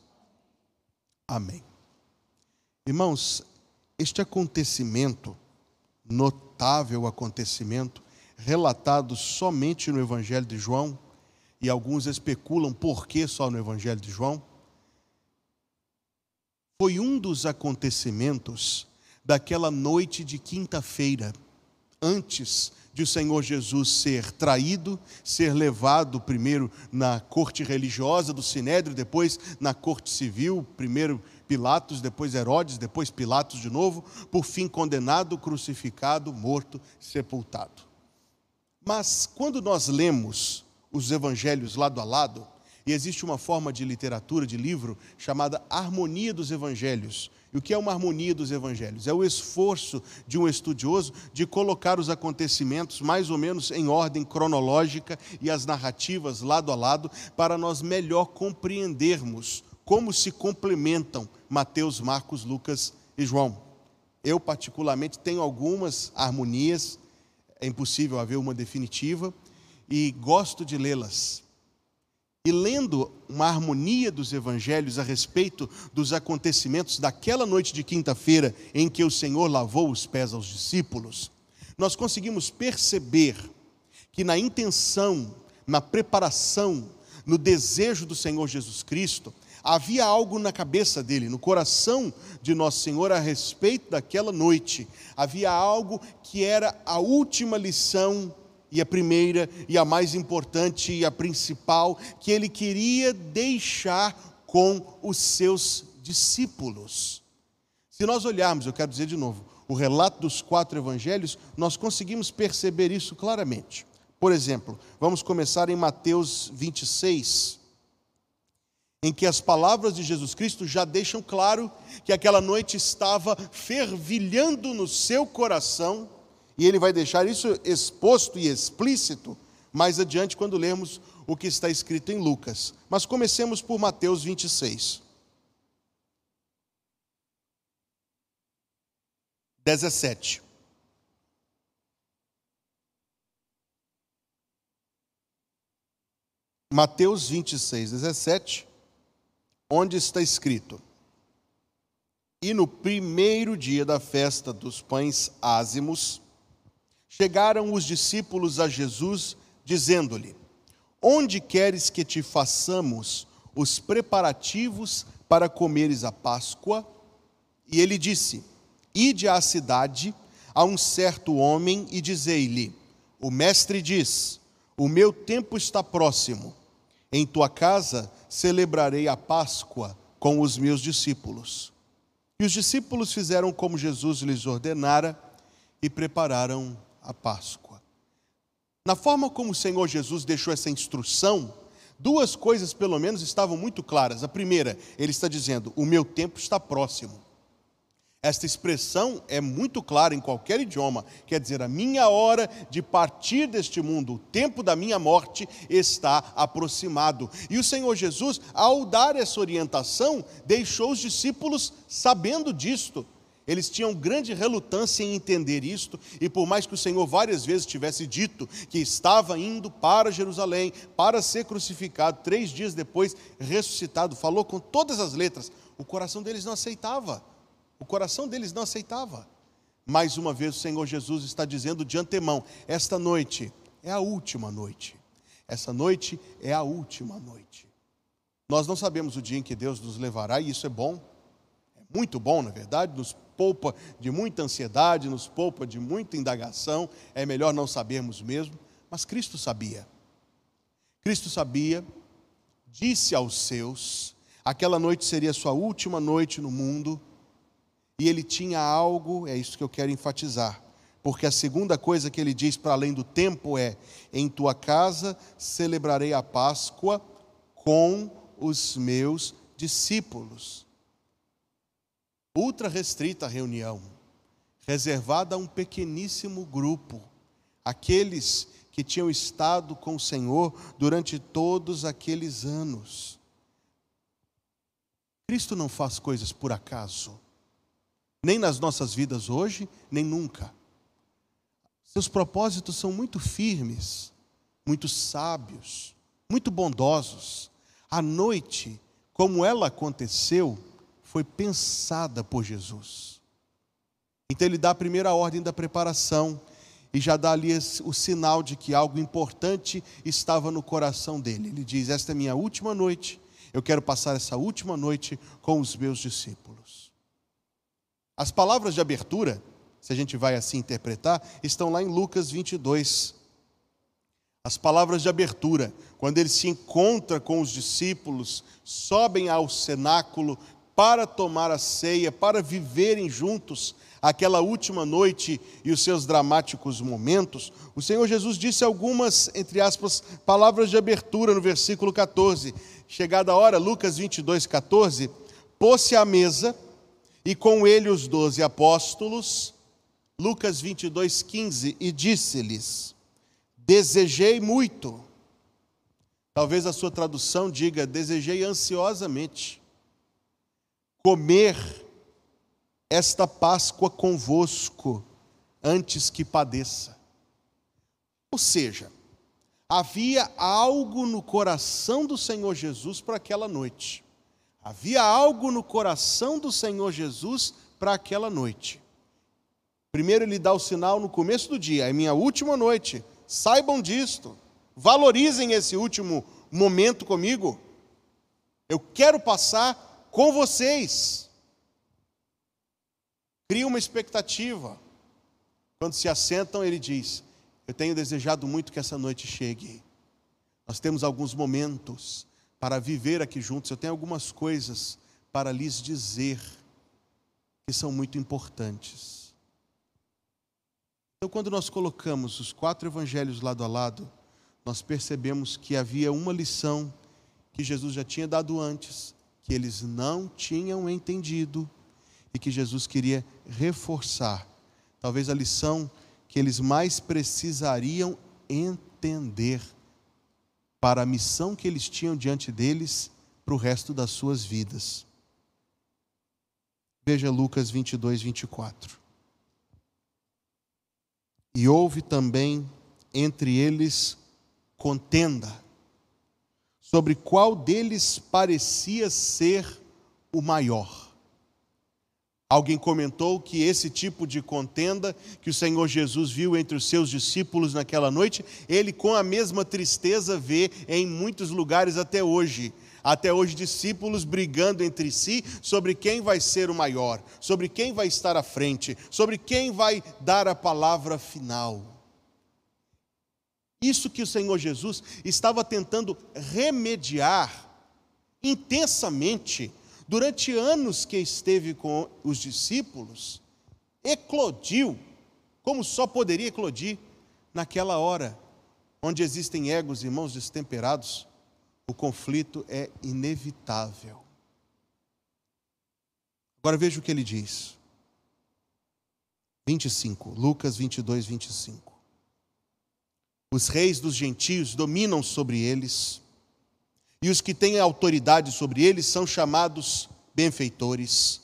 Amém. Irmãos, este acontecimento, notável acontecimento, relatado somente no Evangelho de João, e alguns especulam por que só no Evangelho de João, foi um dos acontecimentos daquela noite de quinta-feira, antes de o Senhor Jesus ser traído, ser levado primeiro na corte religiosa do Sinédrio, depois na corte civil, primeiro Pilatos, depois Herodes, depois Pilatos de novo, por fim condenado, crucificado, morto, sepultado. Mas quando nós lemos os evangelhos lado a lado, E existe uma forma de literatura, de livro, chamada Harmonia dos Evangelhos. E o que é uma harmonia dos evangelhos? É o esforço de um estudioso de colocar os acontecimentos mais ou menos em ordem cronológica e as narrativas lado a lado, para nós melhor compreendermos como se complementam Mateus, Marcos, Lucas e João. Eu, particularmente, tenho algumas harmonias, é impossível haver uma definitiva, e gosto de lê-las e lendo uma harmonia dos evangelhos a respeito dos acontecimentos daquela noite de quinta-feira em que o Senhor lavou os pés aos discípulos, nós conseguimos perceber que na intenção, na preparação, no desejo do Senhor Jesus Cristo, havia algo na cabeça dele, no coração de Nosso Senhor a respeito daquela noite. Havia algo que era a última lição e a primeira e a mais importante e a principal que ele queria deixar com os seus discípulos. Se nós olharmos, eu quero dizer de novo, o relato dos quatro evangelhos, nós conseguimos perceber isso claramente. Por exemplo, vamos começar em Mateus 26, em que as palavras de Jesus Cristo já deixam claro que aquela noite estava fervilhando no seu coração e ele vai deixar isso exposto e explícito mais adiante, quando lermos o que está escrito em Lucas. Mas comecemos por Mateus 26. 17. Mateus 26, 17, onde está escrito: E no primeiro dia da festa dos pães ázimos, chegaram os discípulos a Jesus, dizendo-lhe: Onde queres que te façamos os preparativos para comeres a Páscoa? E ele disse: Ide à cidade a um certo homem e dizei-lhe: O mestre diz: O meu tempo está próximo. Em tua casa celebrarei a Páscoa com os meus discípulos. E os discípulos fizeram como Jesus lhes ordenara e prepararam a Páscoa. Na forma como o Senhor Jesus deixou essa instrução, duas coisas pelo menos estavam muito claras. A primeira, ele está dizendo: O meu tempo está próximo. Esta expressão é muito clara em qualquer idioma, quer dizer, a minha hora de partir deste mundo, o tempo da minha morte está aproximado. E o Senhor Jesus, ao dar essa orientação, deixou os discípulos sabendo disto. Eles tinham grande relutância em entender isto, e por mais que o Senhor várias vezes tivesse dito que estava indo para Jerusalém para ser crucificado, três dias depois ressuscitado, falou com todas as letras, o coração deles não aceitava. O coração deles não aceitava. Mais uma vez o Senhor Jesus está dizendo de antemão: esta noite é a última noite. Essa noite é a última noite. Nós não sabemos o dia em que Deus nos levará, e isso é bom, muito bom, na verdade, nos poupa de muita ansiedade, nos poupa de muita indagação, é melhor não sabermos mesmo, mas Cristo sabia. Cristo sabia, disse aos seus, aquela noite seria sua última noite no mundo, e ele tinha algo, é isso que eu quero enfatizar, porque a segunda coisa que ele diz para além do tempo é: em tua casa celebrarei a Páscoa com os meus discípulos ultra restrita reunião, reservada a um pequeníssimo grupo, aqueles que tinham estado com o Senhor durante todos aqueles anos. Cristo não faz coisas por acaso, nem nas nossas vidas hoje, nem nunca. Seus propósitos são muito firmes, muito sábios, muito bondosos. A noite, como ela aconteceu, foi pensada por Jesus. Então ele dá a primeira ordem da preparação e já dá ali o sinal de que algo importante estava no coração dele. Ele diz: Esta é minha última noite, eu quero passar essa última noite com os meus discípulos. As palavras de abertura, se a gente vai assim interpretar, estão lá em Lucas 22. As palavras de abertura, quando ele se encontra com os discípulos, sobem ao cenáculo para tomar a ceia, para viverem juntos aquela última noite e os seus dramáticos momentos, o Senhor Jesus disse algumas, entre aspas, palavras de abertura no versículo 14. Chegada a hora, Lucas 22, 14, pôs-se à mesa e com ele os doze apóstolos, Lucas 22, 15, e disse-lhes: Desejei muito. Talvez a sua tradução diga: Desejei ansiosamente comer esta Páscoa convosco antes que padeça. Ou seja, havia algo no coração do Senhor Jesus para aquela noite. Havia algo no coração do Senhor Jesus para aquela noite. Primeiro, ele dá o sinal no começo do dia, é minha última noite. Saibam disto, valorizem esse último momento comigo. Eu quero passar com vocês. Cria uma expectativa. Quando se assentam, ele diz: Eu tenho desejado muito que essa noite chegue. Nós temos alguns momentos para viver aqui juntos. Eu tenho algumas coisas para lhes dizer que são muito importantes. Então, quando nós colocamos os quatro evangelhos lado a lado, nós percebemos que havia uma lição que Jesus já tinha dado antes, que eles não tinham entendido e que Jesus queria reforçar. Talvez a lição que eles mais precisariam entender para a missão que eles tinham diante deles para o resto das suas vidas. Veja Lucas 22, 24. E houve também entre eles contenda sobre qual deles parecia ser o maior. Alguém comentou que esse tipo de contenda que o Senhor Jesus viu entre os seus discípulos naquela noite, ele com a mesma tristeza vê em muitos lugares até hoje. Até hoje, discípulos brigando entre si sobre quem vai ser o maior, sobre quem vai estar à frente, sobre quem vai dar a palavra final. Isso que o Senhor Jesus estava tentando remediar intensamente durante anos que esteve com os discípulos, eclodiu, como só poderia eclodir naquela hora, onde existem egos, irmãos destemperados, o conflito é inevitável. Agora veja o que ele diz. 25, Lucas 22, 25. Os reis dos gentios dominam sobre eles e os que têm autoridade sobre eles são chamados benfeitores.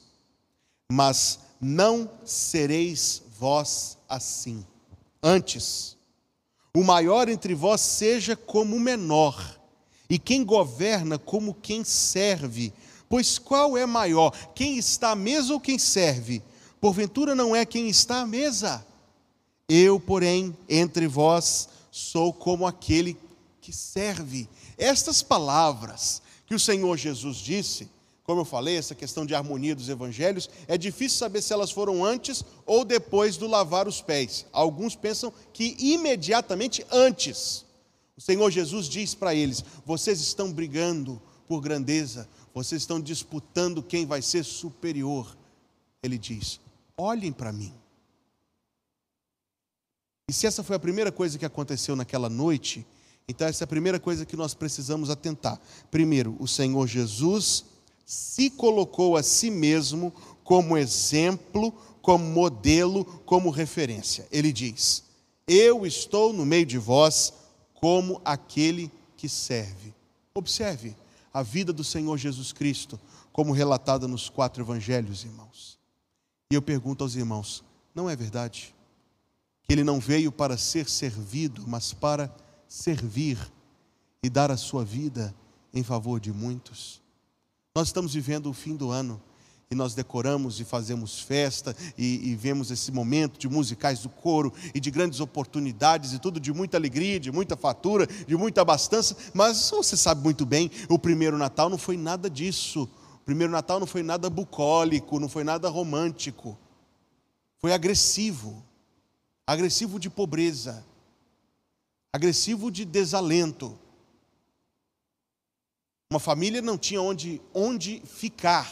Mas não sereis vós assim. Antes, o maior entre vós seja como o menor, e quem governa como quem serve. Pois qual é maior, quem está à mesa ou quem serve? Porventura não é quem está à mesa. Eu, porém, entre vós, sou como aquele que serve. Estas palavras que o Senhor Jesus disse, como eu falei, essa questão de harmonia dos evangelhos, é difícil saber se elas foram antes ou depois do lavar os pés. Alguns pensam que imediatamente antes. O Senhor Jesus diz para eles: vocês estão brigando por grandeza, vocês estão disputando quem vai ser superior. Ele diz: olhem para mim. E se essa foi a primeira coisa que aconteceu naquela noite, então, essa é a primeira coisa que nós precisamos atentar. Primeiro, o Senhor Jesus se colocou a si mesmo como exemplo, como modelo, como referência. Ele diz: Eu estou no meio de vós como aquele que serve. Observe a vida do Senhor Jesus Cristo, como relatada nos quatro evangelhos, irmãos. E eu pergunto aos irmãos: não é verdade que ele não veio para ser servido, mas para servir? e dar a sua vida em favor de muitos. Nós estamos vivendo o fim do ano e nós decoramos e fazemos festa e, e, vemos esse momento de musicais do coro e de grandes oportunidades e tudo de muita alegria, de muita fatura, de muita abastança, mas você sabe muito bem, o primeiro Natal não foi nada disso. O primeiro Natal não foi nada bucólico, não foi nada romântico. Foi agressivo, agressivo de pobreza, agressivo de desalento. Uma família não tinha onde, onde ficar.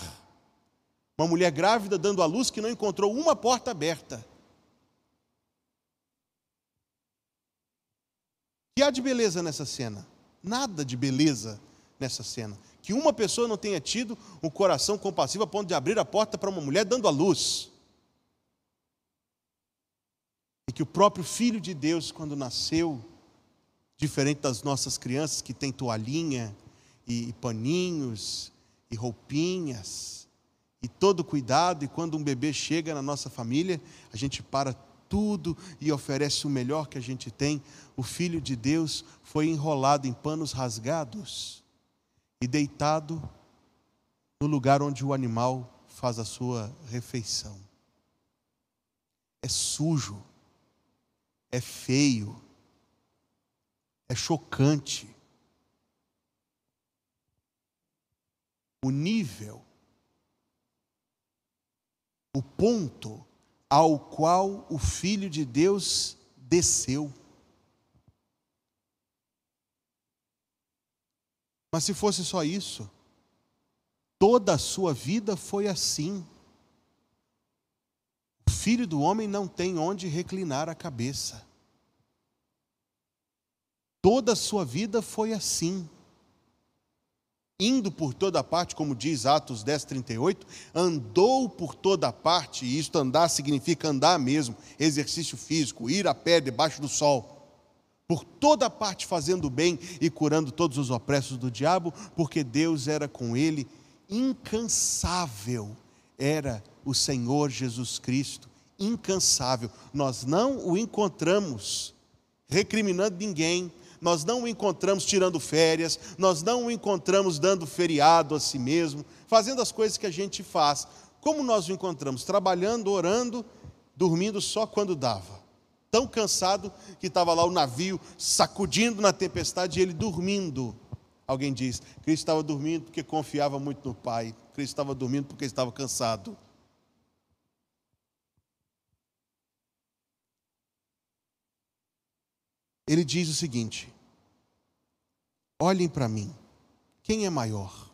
Uma mulher grávida dando à luz que não encontrou uma porta aberta. que há de beleza nessa cena? Nada de beleza nessa cena. Que uma pessoa não tenha tido um coração compassivo a ponto de abrir a porta para uma mulher dando à luz. Que o próprio Filho de Deus, quando nasceu, diferente das nossas crianças que têm toalhinha e, paninhos e roupinhas e todo cuidado, e quando um bebê chega na nossa família, a gente para tudo e oferece o melhor que a gente tem. O Filho de Deus foi enrolado em panos rasgados e deitado no lugar onde o animal faz a sua refeição. É sujo, é feio, é chocante. O nível, o ponto ao qual o Filho de Deus desceu. Mas se fosse só isso, toda a sua vida foi assim. O filho do homem não tem onde reclinar a cabeça. Toda a sua vida foi assim. Indo por toda parte, como diz Atos 10, 38, andou por toda parte, e isto andar significa andar mesmo, exercício físico, ir a pé debaixo do sol, por toda parte fazendo bem e curando todos os opressos do diabo, porque Deus era com ele, incansável era o Senhor Jesus Cristo, incansável. Nós não o encontramos recriminando ninguém, nós não o encontramos tirando férias, nós não o encontramos dando feriado a si mesmo, fazendo as coisas que a gente faz. Como nós o encontramos? Trabalhando, orando, dormindo só quando dava. Tão cansado que estava lá o navio sacudindo na tempestade e ele dormindo. Alguém diz: Cristo estava dormindo porque confiava muito no Pai. Cristo estava dormindo porque estava cansado. ele diz o seguinte: Olhem para mim, quem é maior?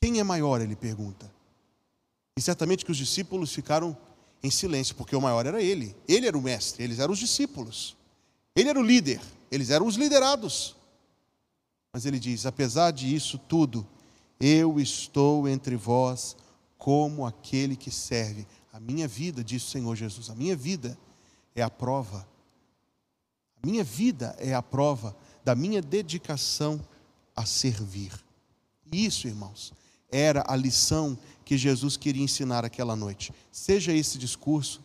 Quem é maior? Ele pergunta. E certamente que os discípulos ficaram em silêncio, porque o maior era ele. Ele era o mestre, eles eram os discípulos. Ele era o líder, eles eram os liderados. Mas ele diz: apesar disso tudo, eu estou entre vós como aquele que serve. A minha vida, diz o Senhor Jesus, a minha vida é a prova. A minha vida é a prova da minha dedicação a servir. Isso, irmãos, era a lição que Jesus queria ensinar aquela noite. Seja esse discurso,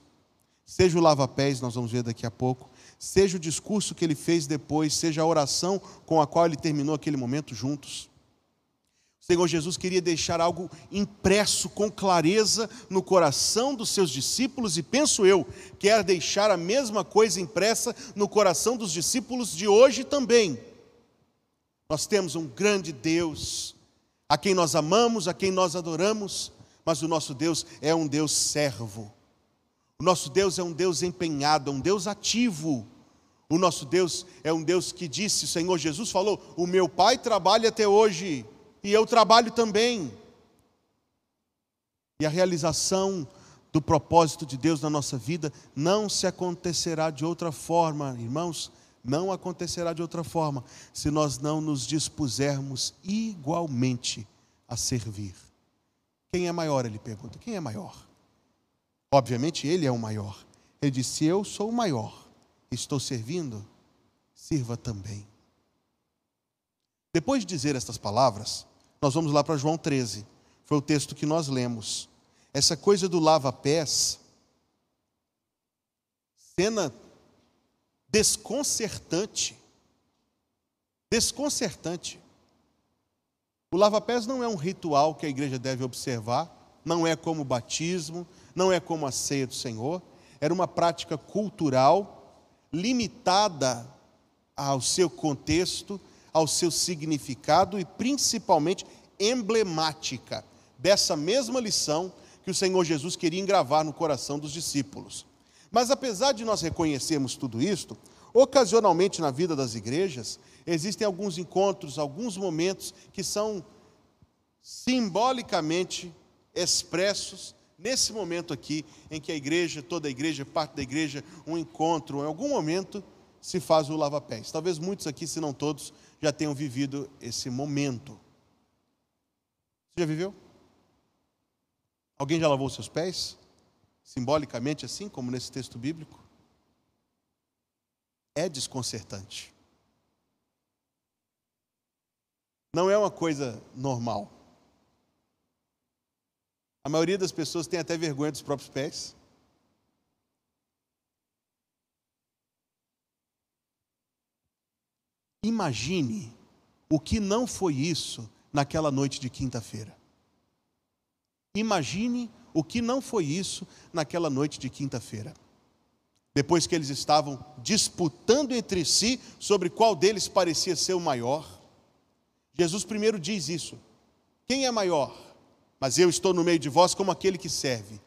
seja o lava-pés, nós vamos ver daqui a pouco, seja o discurso que ele fez depois, seja a oração com a qual ele terminou aquele momento juntos. Senhor Jesus queria deixar algo impresso com clareza no coração dos seus discípulos e penso eu, quer deixar a mesma coisa impressa no coração dos discípulos de hoje também. Nós temos um grande Deus, a quem nós amamos, a quem nós adoramos, mas o nosso Deus é um Deus servo. O nosso Deus é um Deus empenhado, um Deus ativo. O nosso Deus é um Deus que disse, o Senhor Jesus falou: O meu Pai trabalha até hoje e eu trabalho também. E a realização do propósito de Deus na nossa vida não se acontecerá de outra forma, irmãos, não acontecerá de outra forma, se nós não nos dispusermos igualmente a servir. Quem é maior? Ele pergunta: quem é maior? Obviamente ele é o maior. Ele disse: Eu sou o maior, estou servindo, sirva também. Depois de dizer estas palavras, nós vamos lá para João 13. Foi o texto que nós lemos. Essa coisa do lava-pés, cena desconcertante. Desconcertante. O lava-pés não é um ritual que a igreja deve observar, não é como o batismo, não é como a ceia do Senhor. Era uma prática cultural limitada ao seu contexto, ao seu significado e principalmente emblemática dessa mesma lição que o Senhor Jesus queria engravar no coração dos discípulos. Mas apesar de nós reconhecermos tudo isto, ocasionalmente na vida das igrejas, existem alguns encontros, alguns momentos que são simbolicamente expressos nesse momento aqui, em que a igreja, toda a igreja, parte da igreja, um encontro, em algum momento se faz o lava-pés. Talvez muitos aqui, se não todos, já tenham vivido esse momento. Você já viveu? Alguém já lavou seus pés? Simbolicamente, assim como nesse texto bíblico? É desconcertante. Não é uma coisa normal. A maioria das pessoas tem até vergonha dos próprios pés. Imagine o que não foi isso naquela noite de quinta-feira. Imagine o que não foi isso naquela noite de quinta-feira. Depois que eles estavam disputando entre si sobre qual deles parecia ser o maior, Jesus primeiro diz isso: quem é maior? Mas eu estou no meio de vós como aquele que serve.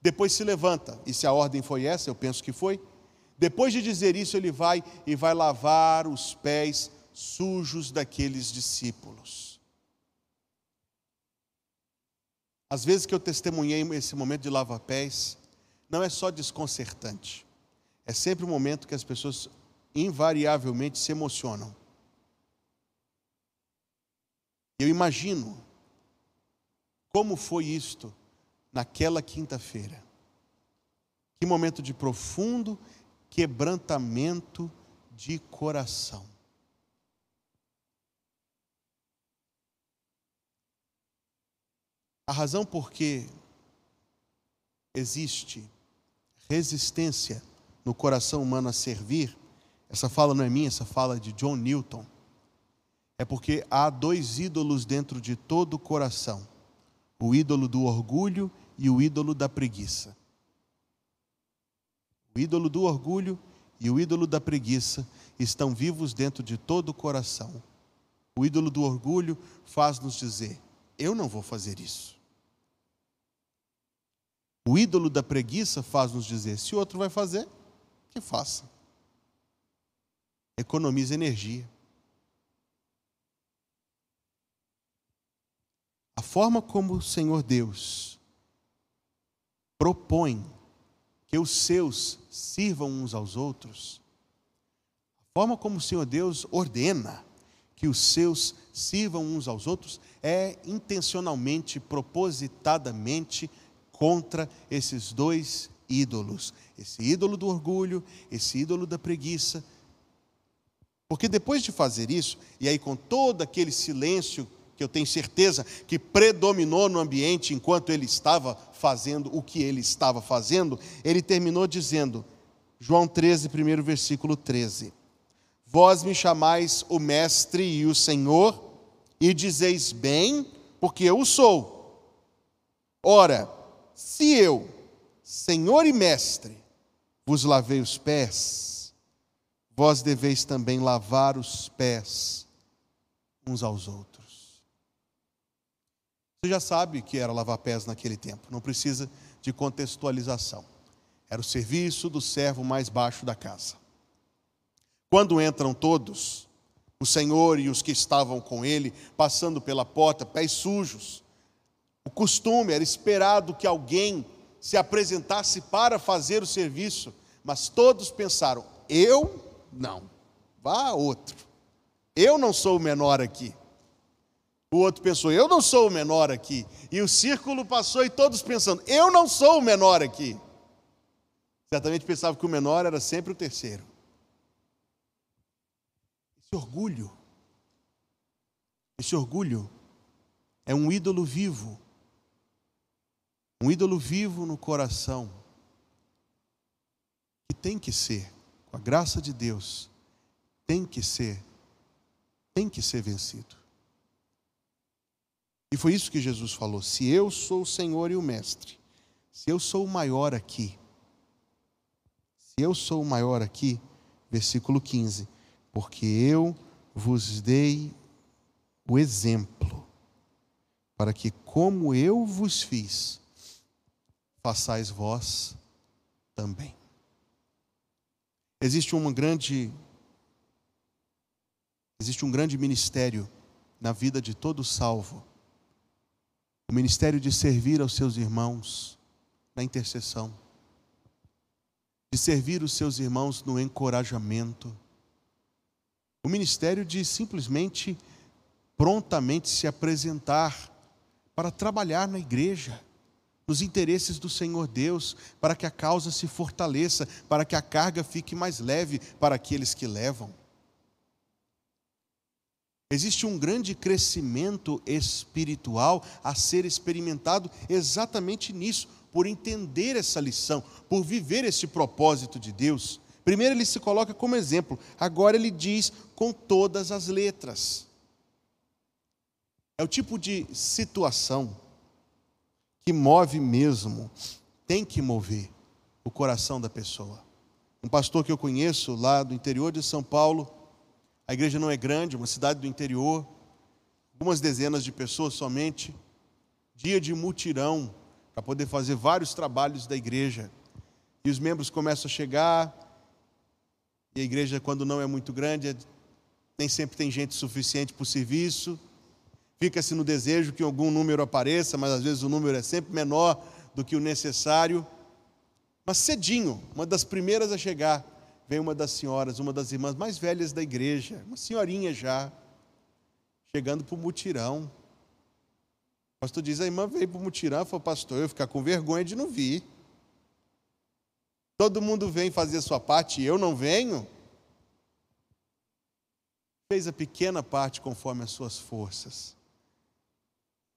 Depois se levanta, e se a ordem foi essa, eu penso que foi. Depois de dizer isso, ele vai e vai lavar os pés sujos daqueles discípulos. Às vezes que eu testemunhei esse momento de lava-pés, não é só desconcertante, é sempre um momento que as pessoas invariavelmente se emocionam. Eu imagino como foi isto naquela quinta-feira. Que momento de profundo quebrantamento de coração. A razão por que existe resistência no coração humano a servir, essa fala não é minha, essa fala é de John Newton, é porque há dois ídolos dentro de todo o coração: o ídolo do orgulho e o ídolo da preguiça. O ídolo do orgulho e o ídolo da preguiça estão vivos dentro de todo o coração. O ídolo do orgulho faz-nos dizer: eu não vou fazer isso. O ídolo da preguiça faz-nos dizer: se o outro vai fazer, que faça. Economiza energia. A forma como o Senhor Deus propõe que os seus sirvam uns aos outros, a forma como o Senhor Deus ordena que os seus sirvam uns aos outros é intencionalmente, propositadamente contra esses dois ídolos: esse ídolo do orgulho, esse ídolo da preguiça. Porque depois de fazer isso, e aí com todo aquele silêncio que eu tenho certeza que predominou no ambiente enquanto ele estava fazendo o que ele estava fazendo, ele terminou dizendo, João 13, primeiro versículo 13: Vós me chamais o Mestre e o Senhor, e dizeis bem, porque eu o sou. Ora, se eu, Senhor e Mestre, vos lavei os pés, vós deveis também lavar os pés uns aos outros. Você já sabe que era lavar pés naquele tempo, não precisa de contextualização. Era o serviço do servo mais baixo da casa. Quando entram todos, o Senhor e os que estavam com ele, passando pela porta, pés sujos, o costume era esperado que alguém se apresentasse para fazer o serviço, mas todos pensaram: eu não, vá outro. Eu não sou o menor aqui. O outro pensou: eu não sou o menor aqui. E o círculo passou e todos pensando: eu não sou o menor aqui. Certamente pensava que o menor era sempre o terceiro. Esse orgulho, esse orgulho é um ídolo vivo um ídolo vivo no coração, que tem que ser, com a graça de Deus, tem que ser, tem que ser vencido. E foi isso que Jesus falou: se eu sou o Senhor e o Mestre, se eu sou o maior aqui, se eu sou o maior aqui, versículo 15, porque eu vos dei o exemplo, para que, como eu vos fiz, façais vós também. Existe uma grande existe um grande ministério na vida de todo salvo, O ministério de servir aos seus irmãos na intercessão, de servir os seus irmãos no encorajamento, o ministério de simplesmente prontamente se apresentar para trabalhar na igreja, nos interesses do Senhor Deus, para que a causa se fortaleça, para que a carga fique mais leve para aqueles que levam. Existe um grande crescimento espiritual a ser experimentado exatamente nisso, por entender essa lição, por viver esse propósito de Deus. Primeiro ele se coloca como exemplo, agora ele diz com todas as letras. É o tipo de situação que move mesmo, tem que mover o coração da pessoa. Um pastor que eu conheço lá do interior de São Paulo, a igreja não é grande, uma cidade do interior, algumas dezenas de pessoas somente, dia de mutirão para poder fazer vários trabalhos da igreja. E os membros começam a chegar, e a igreja, quando não é muito grande, nem sempre tem gente suficiente para o serviço. Fica-se no desejo que algum número apareça, mas às vezes o número é sempre menor do que o necessário. Mas cedinho, uma das primeiras a chegar, vem uma das senhoras, uma das irmãs mais velhas da igreja, uma senhorinha já, chegando para o mutirão. O pastor diz: a irmã veio para o mutirão, falou, pastor, eu ficar com vergonha de não vir. Todo mundo vem fazer a sua parte e eu não venho. Fez a pequena parte conforme as suas forças.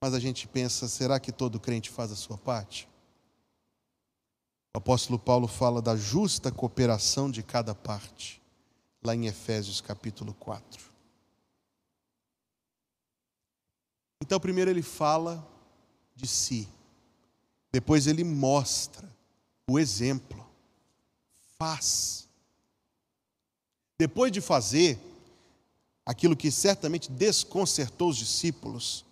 Mas a gente pensa, será que todo crente faz a sua parte? O apóstolo Paulo fala da justa cooperação de cada parte, lá em Efésios capítulo 4. Então, primeiro ele fala de si, depois ele mostra o exemplo, faz. Depois de fazer aquilo que certamente desconcertou os discípulos,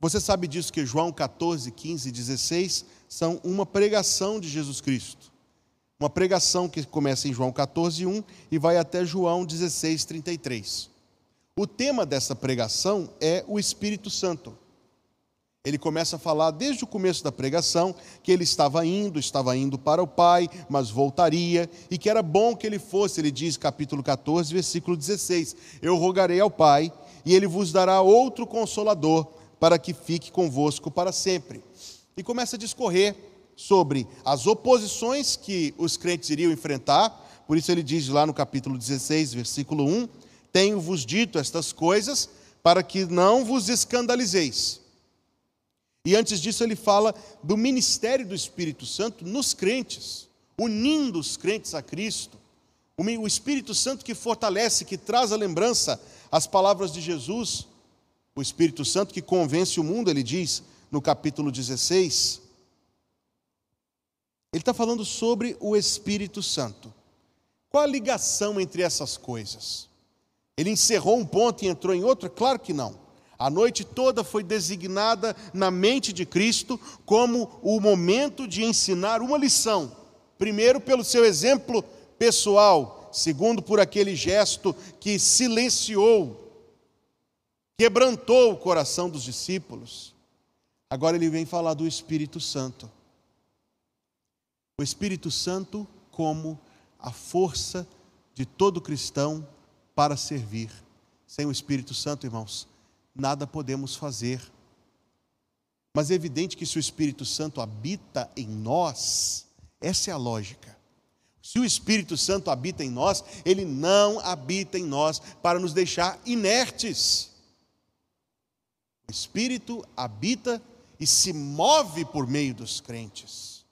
você sabe disso que João 14, 15 e 16 são uma pregação de Jesus Cristo. Uma pregação que começa em João 14, 1 e vai até João 16, 33. O tema dessa pregação é o Espírito Santo. Ele começa a falar desde o começo da pregação que ele estava indo, estava indo para o Pai, mas voltaria, e que era bom que ele fosse. Ele diz, capítulo 14, versículo 16: Eu rogarei ao Pai, e ele vos dará outro consolador, para que fique convosco para sempre e começa a discorrer sobre as oposições que os crentes iriam enfrentar. Por isso ele diz lá no capítulo 16, versículo 1: Tenho-vos dito estas coisas para que não vos escandalizeis. E antes disso ele fala do ministério do Espírito Santo nos crentes, unindo os crentes a Cristo. O Espírito Santo que fortalece, que traz a lembrança as palavras de Jesus. O Espírito Santo que convence o mundo, ele diz: no capítulo 16, ele está falando sobre o Espírito Santo. Qual a ligação entre essas coisas? Ele encerrou um ponto e entrou em outro? Claro que não. A noite toda foi designada na mente de Cristo como o momento de ensinar uma lição. Primeiro, pelo seu exemplo pessoal, segundo, por aquele gesto que silenciou, quebrantou o coração dos discípulos. Agora ele vem falar do Espírito Santo. O Espírito Santo como a força de todo cristão para servir. Sem o Espírito Santo, irmãos, nada podemos fazer. Mas é evidente que se o Espírito Santo habita em nós, essa é a lógica. Se o Espírito Santo habita em nós, ele não habita em nós para nos deixar inertes. O Espírito habita e se move por meio dos crentes.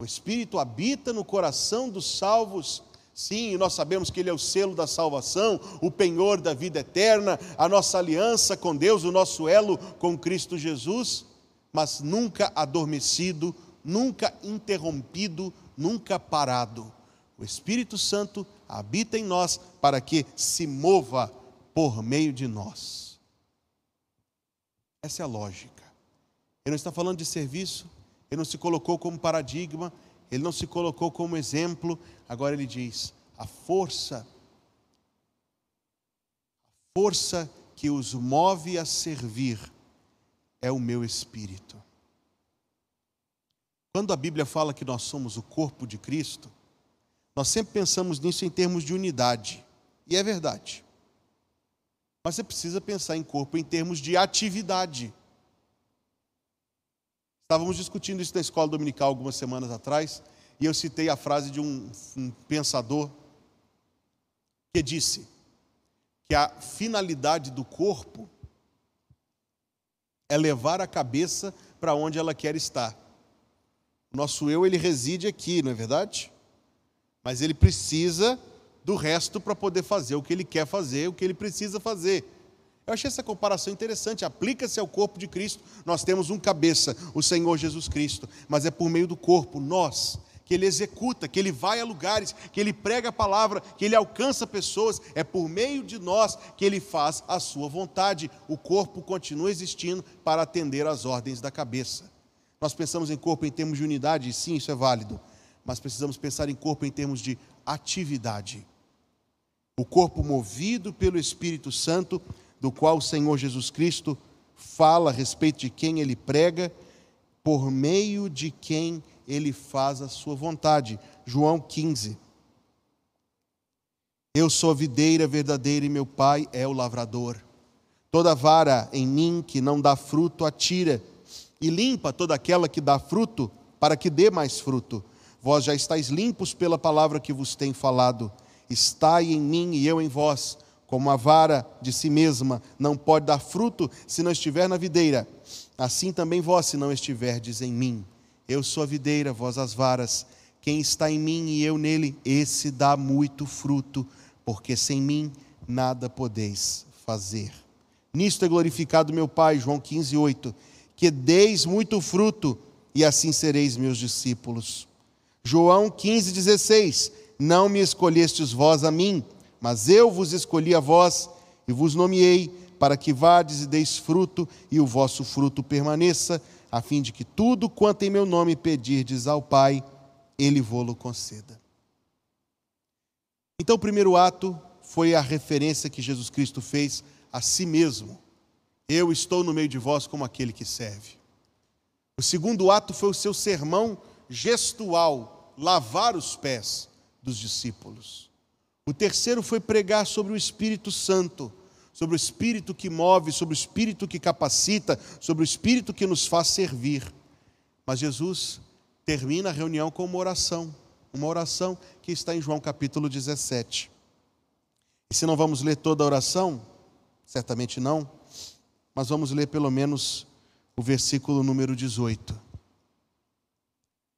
O Espírito habita no coração dos salvos. Sim, nós sabemos que Ele é o selo da salvação, o penhor da vida eterna, a nossa aliança com Deus, o nosso elo com Cristo Jesus, mas nunca adormecido, nunca interrompido, nunca parado. O Espírito Santo habita em nós para que se mova por meio de nós. Essa é a lógica. Ele não está falando de serviço, ele não se colocou como paradigma, ele não se colocou como exemplo. Agora ele diz: a força, a força que os move a servir é o meu espírito. Quando a Bíblia fala que nós somos o corpo de Cristo, nós sempre pensamos nisso em termos de unidade, e é verdade. Mas você precisa pensar em corpo em termos de atividade. Estávamos discutindo isso na escola dominical algumas semanas atrás, e eu citei a frase de um, um pensador que disse que a finalidade do corpo é levar a cabeça para onde ela quer estar. Nosso eu, ele reside aqui, não é verdade? Mas ele precisa do resto para poder fazer o que ele quer fazer, o que ele precisa fazer. Eu achei essa comparação interessante. Aplica-se ao corpo de Cristo. Nós temos um cabeça, o Senhor Jesus Cristo, mas é por meio do corpo, nós, que ele executa, que ele vai a lugares, que ele prega a palavra, que ele alcança pessoas, é por meio de nós que ele faz a sua vontade. O corpo continua existindo para atender às ordens da cabeça. Nós pensamos em corpo em termos de unidade, sim, isso é válido, mas precisamos pensar em corpo em termos de atividade. O corpo movido pelo Espírito Santo, do qual o Senhor Jesus Cristo fala a respeito de quem ele prega, por meio de quem ele faz a sua vontade. João 15. Eu sou a videira verdadeira e meu pai é o lavrador. Toda vara em mim que não dá fruto, atira, e limpa toda aquela que dá fruto, para que dê mais fruto. Vós já estáis limpos pela palavra que vos tenho falado. Estai em mim e eu em vós. Como a vara de si mesma não pode dar fruto se não estiver na videira, assim também vós, se não estiverdes em mim. Eu sou a videira, vós as varas. Quem está em mim e eu nele, esse dá muito fruto, porque sem mim nada podeis fazer. Nisto é glorificado meu Pai, João 15, 8, que deis muito fruto, e assim sereis meus discípulos. João 15, 16, não me escolhestes vós a mim, mas eu vos escolhi a vós e vos nomeei para que vades e deis fruto e o vosso fruto permaneça, a fim de que tudo quanto em meu nome pedirdes ao Pai, ele vô-lo conceda. Então, o primeiro ato foi a referência que Jesus Cristo fez a si mesmo. Eu estou no meio de vós como aquele que serve. O segundo ato foi o seu sermão gestual, lavar os pés dos discípulos. O terceiro foi pregar sobre o Espírito Santo, sobre o Espírito que move, sobre o Espírito que capacita, sobre o Espírito que nos faz servir. Mas Jesus termina a reunião com uma oração, uma oração que está em João capítulo 17. E se não vamos ler toda a oração, certamente não, mas vamos ler pelo menos o versículo número 18.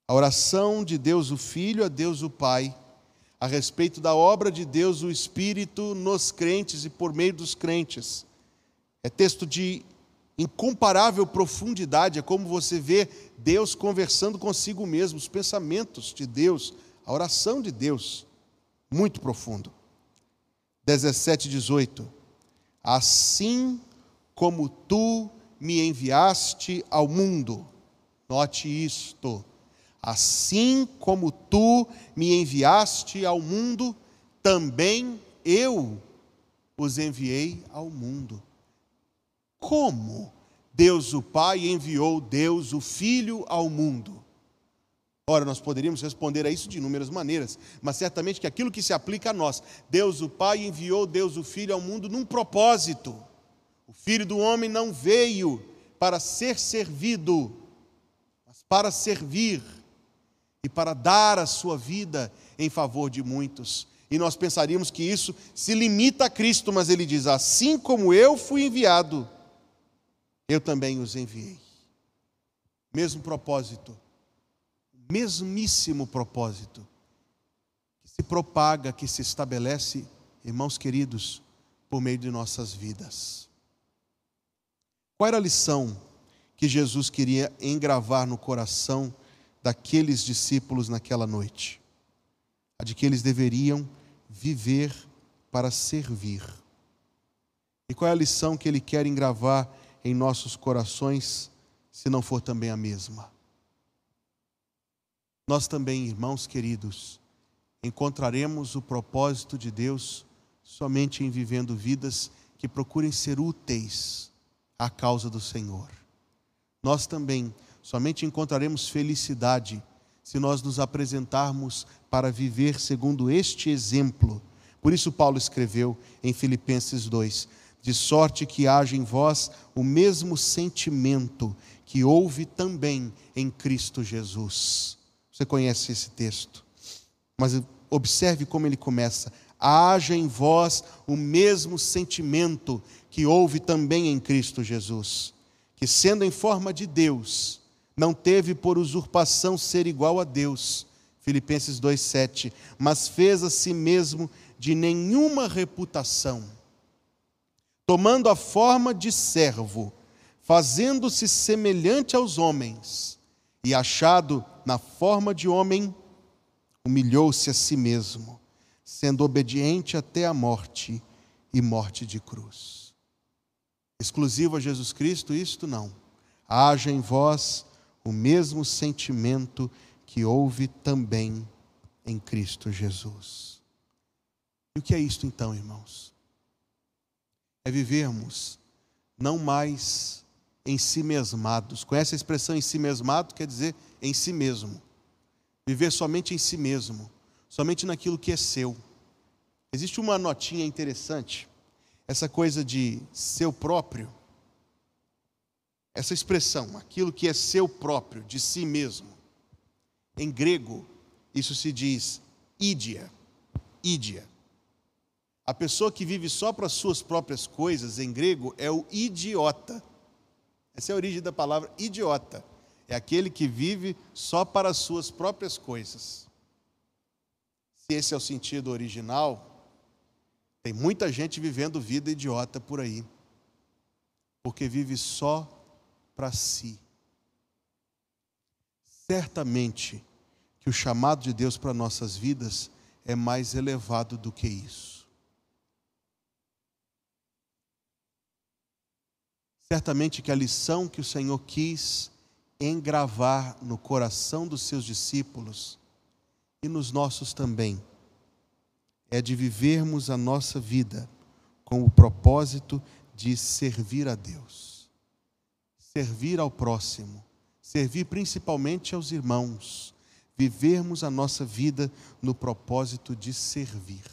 A oração de Deus o Filho a Deus o Pai a respeito da obra de Deus, o Espírito, nos crentes e por meio dos crentes. É texto de incomparável profundidade, é como você vê Deus conversando consigo mesmo, os pensamentos de Deus, a oração de Deus, muito profundo. 17, 18. Assim como tu me enviaste ao mundo, note isto Assim como tu me enviaste ao mundo, também eu os enviei ao mundo. Como Deus o Pai enviou Deus o Filho ao mundo? Ora, nós poderíamos responder a isso de inúmeras maneiras, mas certamente que aquilo que se aplica a nós, Deus o Pai enviou Deus o Filho ao mundo num propósito. O Filho do homem não veio para ser servido, mas para servir e para dar a sua vida em favor de muitos. E nós pensaríamos que isso se limita a Cristo, mas ele diz: Assim como eu fui enviado, eu também os enviei. Mesmo propósito, mesmíssimo propósito, que se propaga, que se estabelece, irmãos queridos, por meio de nossas vidas. Qual era a lição que Jesus queria engravar no coração daqueles discípulos naquela noite, a de que eles deveriam viver para servir. E qual é a lição que ele quer engravar em nossos corações, se não for também a mesma? Nós também, irmãos queridos, encontraremos o propósito de Deus somente em vivendo vidas que procurem ser úteis à causa do Senhor. nós também somente encontraremos felicidade se nós nos apresentarmos para viver segundo este exemplo. Por isso, Paulo escreveu em Filipenses 2: de sorte que haja em vós o mesmo sentimento que houve também em Cristo Jesus. Você conhece esse texto, mas observe como ele começa: haja em vós o mesmo sentimento que houve também em Cristo Jesus, que sendo em forma de Deus, não teve por usurpação ser igual a Deus, Filipenses 2,7, mas fez a si mesmo de nenhuma reputação, tomando a forma de servo, fazendo-se semelhante aos homens, e achado na forma de homem, humilhou-se a si mesmo, sendo obediente até a morte e morte de cruz. Exclusivo a Jesus Cristo, isto não. Haja em vós o mesmo sentimento que houve também em Cristo Jesus. E o que é isto então, irmãos? É vivermos não mais em si mesmados. Conhece a expressão em si mesmado? Quer dizer em si mesmo. Viver somente em si mesmo, somente naquilo que é seu. Existe uma notinha interessante, essa coisa de seu próprio essa expressão, aquilo que é seu próprio, de si mesmo. Em grego, isso se diz ídia. Ídia. A pessoa que vive só para suas próprias coisas, em grego, é o idiota. Essa é a origem da palavra idiota. É aquele que vive só para as suas próprias coisas. Se esse é o sentido original, tem muita gente vivendo vida idiota por aí, porque vive só para si. Certamente que o chamado de Deus para nossas vidas é mais elevado do que isso. Certamente que a lição que o Senhor quis engravar no coração dos seus discípulos e nos nossos também é de vivermos a nossa vida com o propósito de servir a Deus servir ao próximo, servir principalmente aos irmãos, vivermos a nossa vida no propósito de servir.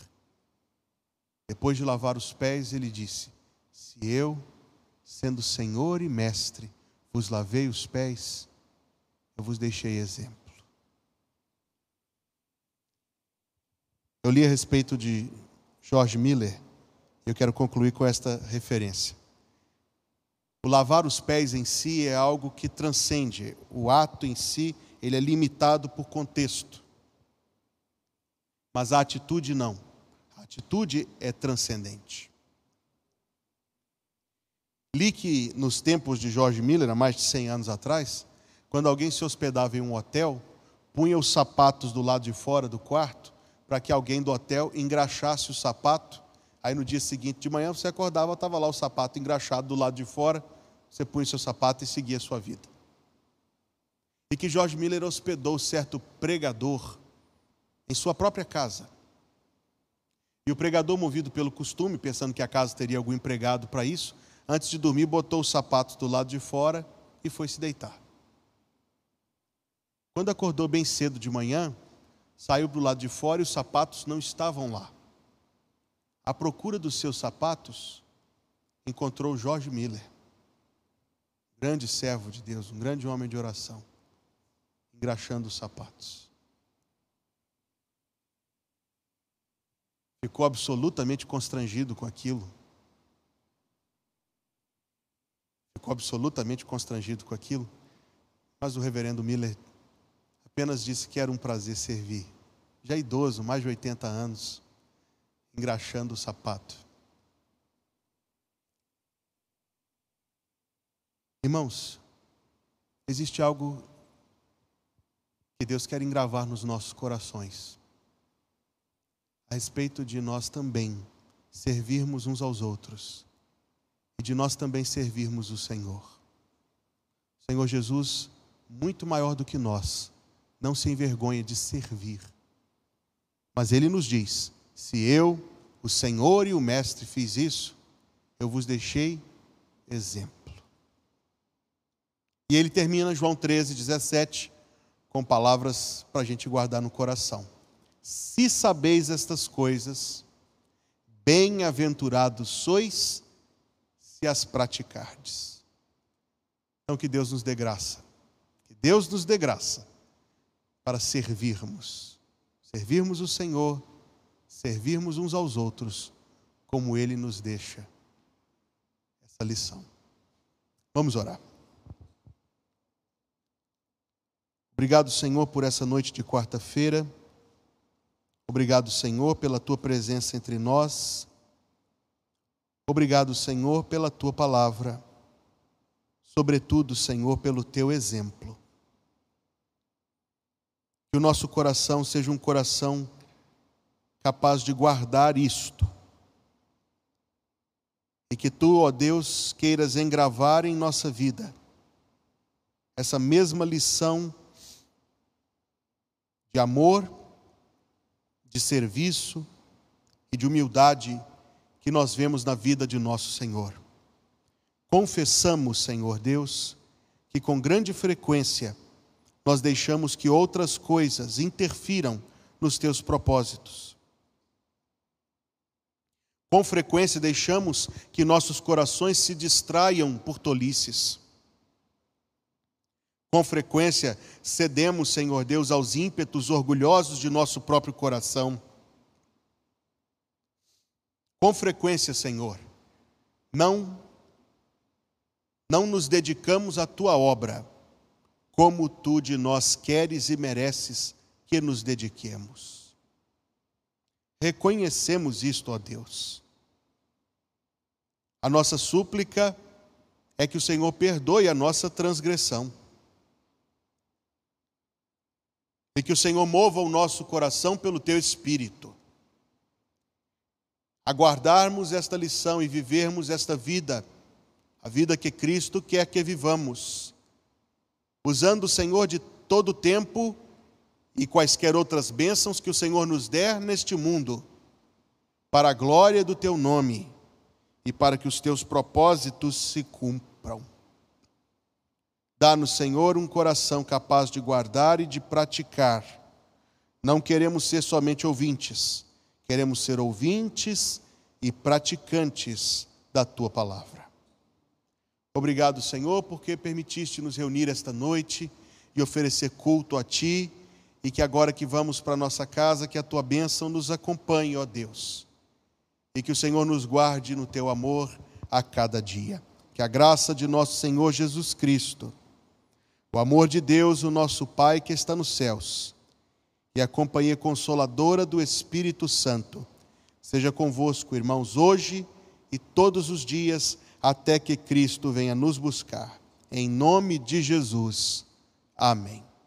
Depois de lavar os pés, ele disse: Se eu, sendo Senhor e Mestre, vos lavei os pés, eu vos deixei exemplo. Eu li a respeito de George Miller, e eu quero concluir com esta referência. O lavar os pés em si é algo que transcende. O ato em si, ele é limitado por contexto. Mas a atitude não. A atitude é transcendente. Li que nos tempos de George Miller, há mais de 100 anos atrás, quando alguém se hospedava em um hotel, punha os sapatos do lado de fora do quarto para que alguém do hotel engraxasse o sapato Aí no dia seguinte de manhã você acordava, estava lá o sapato engraxado do lado de fora, você punha seu sapato e seguia a sua vida. E que George Miller hospedou certo pregador em sua própria casa. E o pregador, movido pelo costume, pensando que a casa teria algum empregado para isso, antes de dormir, botou os sapatos do lado de fora e foi se deitar. Quando acordou bem cedo de manhã, saiu do lado de fora e os sapatos não estavam lá à procura dos seus sapatos, encontrou Jorge Miller, grande servo de Deus, um grande homem de oração, engraxando os sapatos. Ficou absolutamente constrangido com aquilo. Ficou absolutamente constrangido com aquilo. Mas o reverendo Miller apenas disse que era um prazer servir. Já idoso, mais de 80 anos engraxando o sapato. Irmãos, existe algo que Deus quer engravar nos nossos corações, a respeito de nós também servirmos uns aos outros e de nós também servirmos o Senhor. O Senhor Jesus, muito maior do que nós, não se envergonha de servir, mas Ele nos diz: se eu, o Senhor e o Mestre, fiz isso, eu vos deixei exemplo. E ele termina João 13, 17, com palavras para a gente guardar no coração. Se sabeis estas coisas, bem-aventurados sois se as praticardes. Então que Deus nos dê graça. Que Deus nos dê graça para servirmos. Servirmos o Senhor, servirmos uns aos outros, como Ele nos deixa essa lição. Vamos orar. Obrigado, Senhor, por essa noite de quarta-feira. Obrigado, Senhor, pela tua presença entre nós. Obrigado, Senhor, pela tua palavra. Sobretudo, Senhor, pelo teu exemplo. Que o nosso coração seja um coração capaz de guardar isto. E que tu, ó Deus, queiras engravar em nossa vida essa mesma lição de amor, de serviço e de humildade que nós vemos na vida de nosso Senhor. Confessamos, Senhor Deus, que com grande frequência nós deixamos que outras coisas interfiram nos teus propósitos. Com frequência deixamos que nossos corações se distraiam por tolices. Com frequência cedemos, Senhor Deus, aos ímpetos orgulhosos de nosso próprio coração. Com frequência, Senhor, não não nos dedicamos à tua obra como tu de nós queres e mereces que nos dediquemos. Reconhecemos isto, ó Deus. A nossa súplica é que o Senhor perdoe a nossa transgressão e que o Senhor mova o nosso coração pelo teu espírito. Aguardarmos esta lição e vivermos esta vida, a vida que Cristo quer que vivamos, usando o Senhor de todo o tempo e quaisquer outras bênçãos que o Senhor nos der neste mundo, para a glória do teu nome e para que os teus propósitos se cumpram. Dá-nos, Senhor, um coração capaz de guardar e de praticar. Não queremos ser somente ouvintes, queremos ser ouvintes e praticantes da tua palavra. Obrigado, Senhor, porque permitiste nos reunir esta noite e oferecer culto a ti, e que agora que vamos para nossa casa, que a tua bênção nos acompanhe, ó Deus, e que o Senhor nos guarde no teu amor a cada dia. Que a graça de nosso Senhor Jesus Cristo o amor de Deus, o nosso Pai que está nos céus, e a companhia consoladora do Espírito Santo, seja convosco, irmãos, hoje e todos os dias, até que Cristo venha nos buscar. Em nome de Jesus. Amém.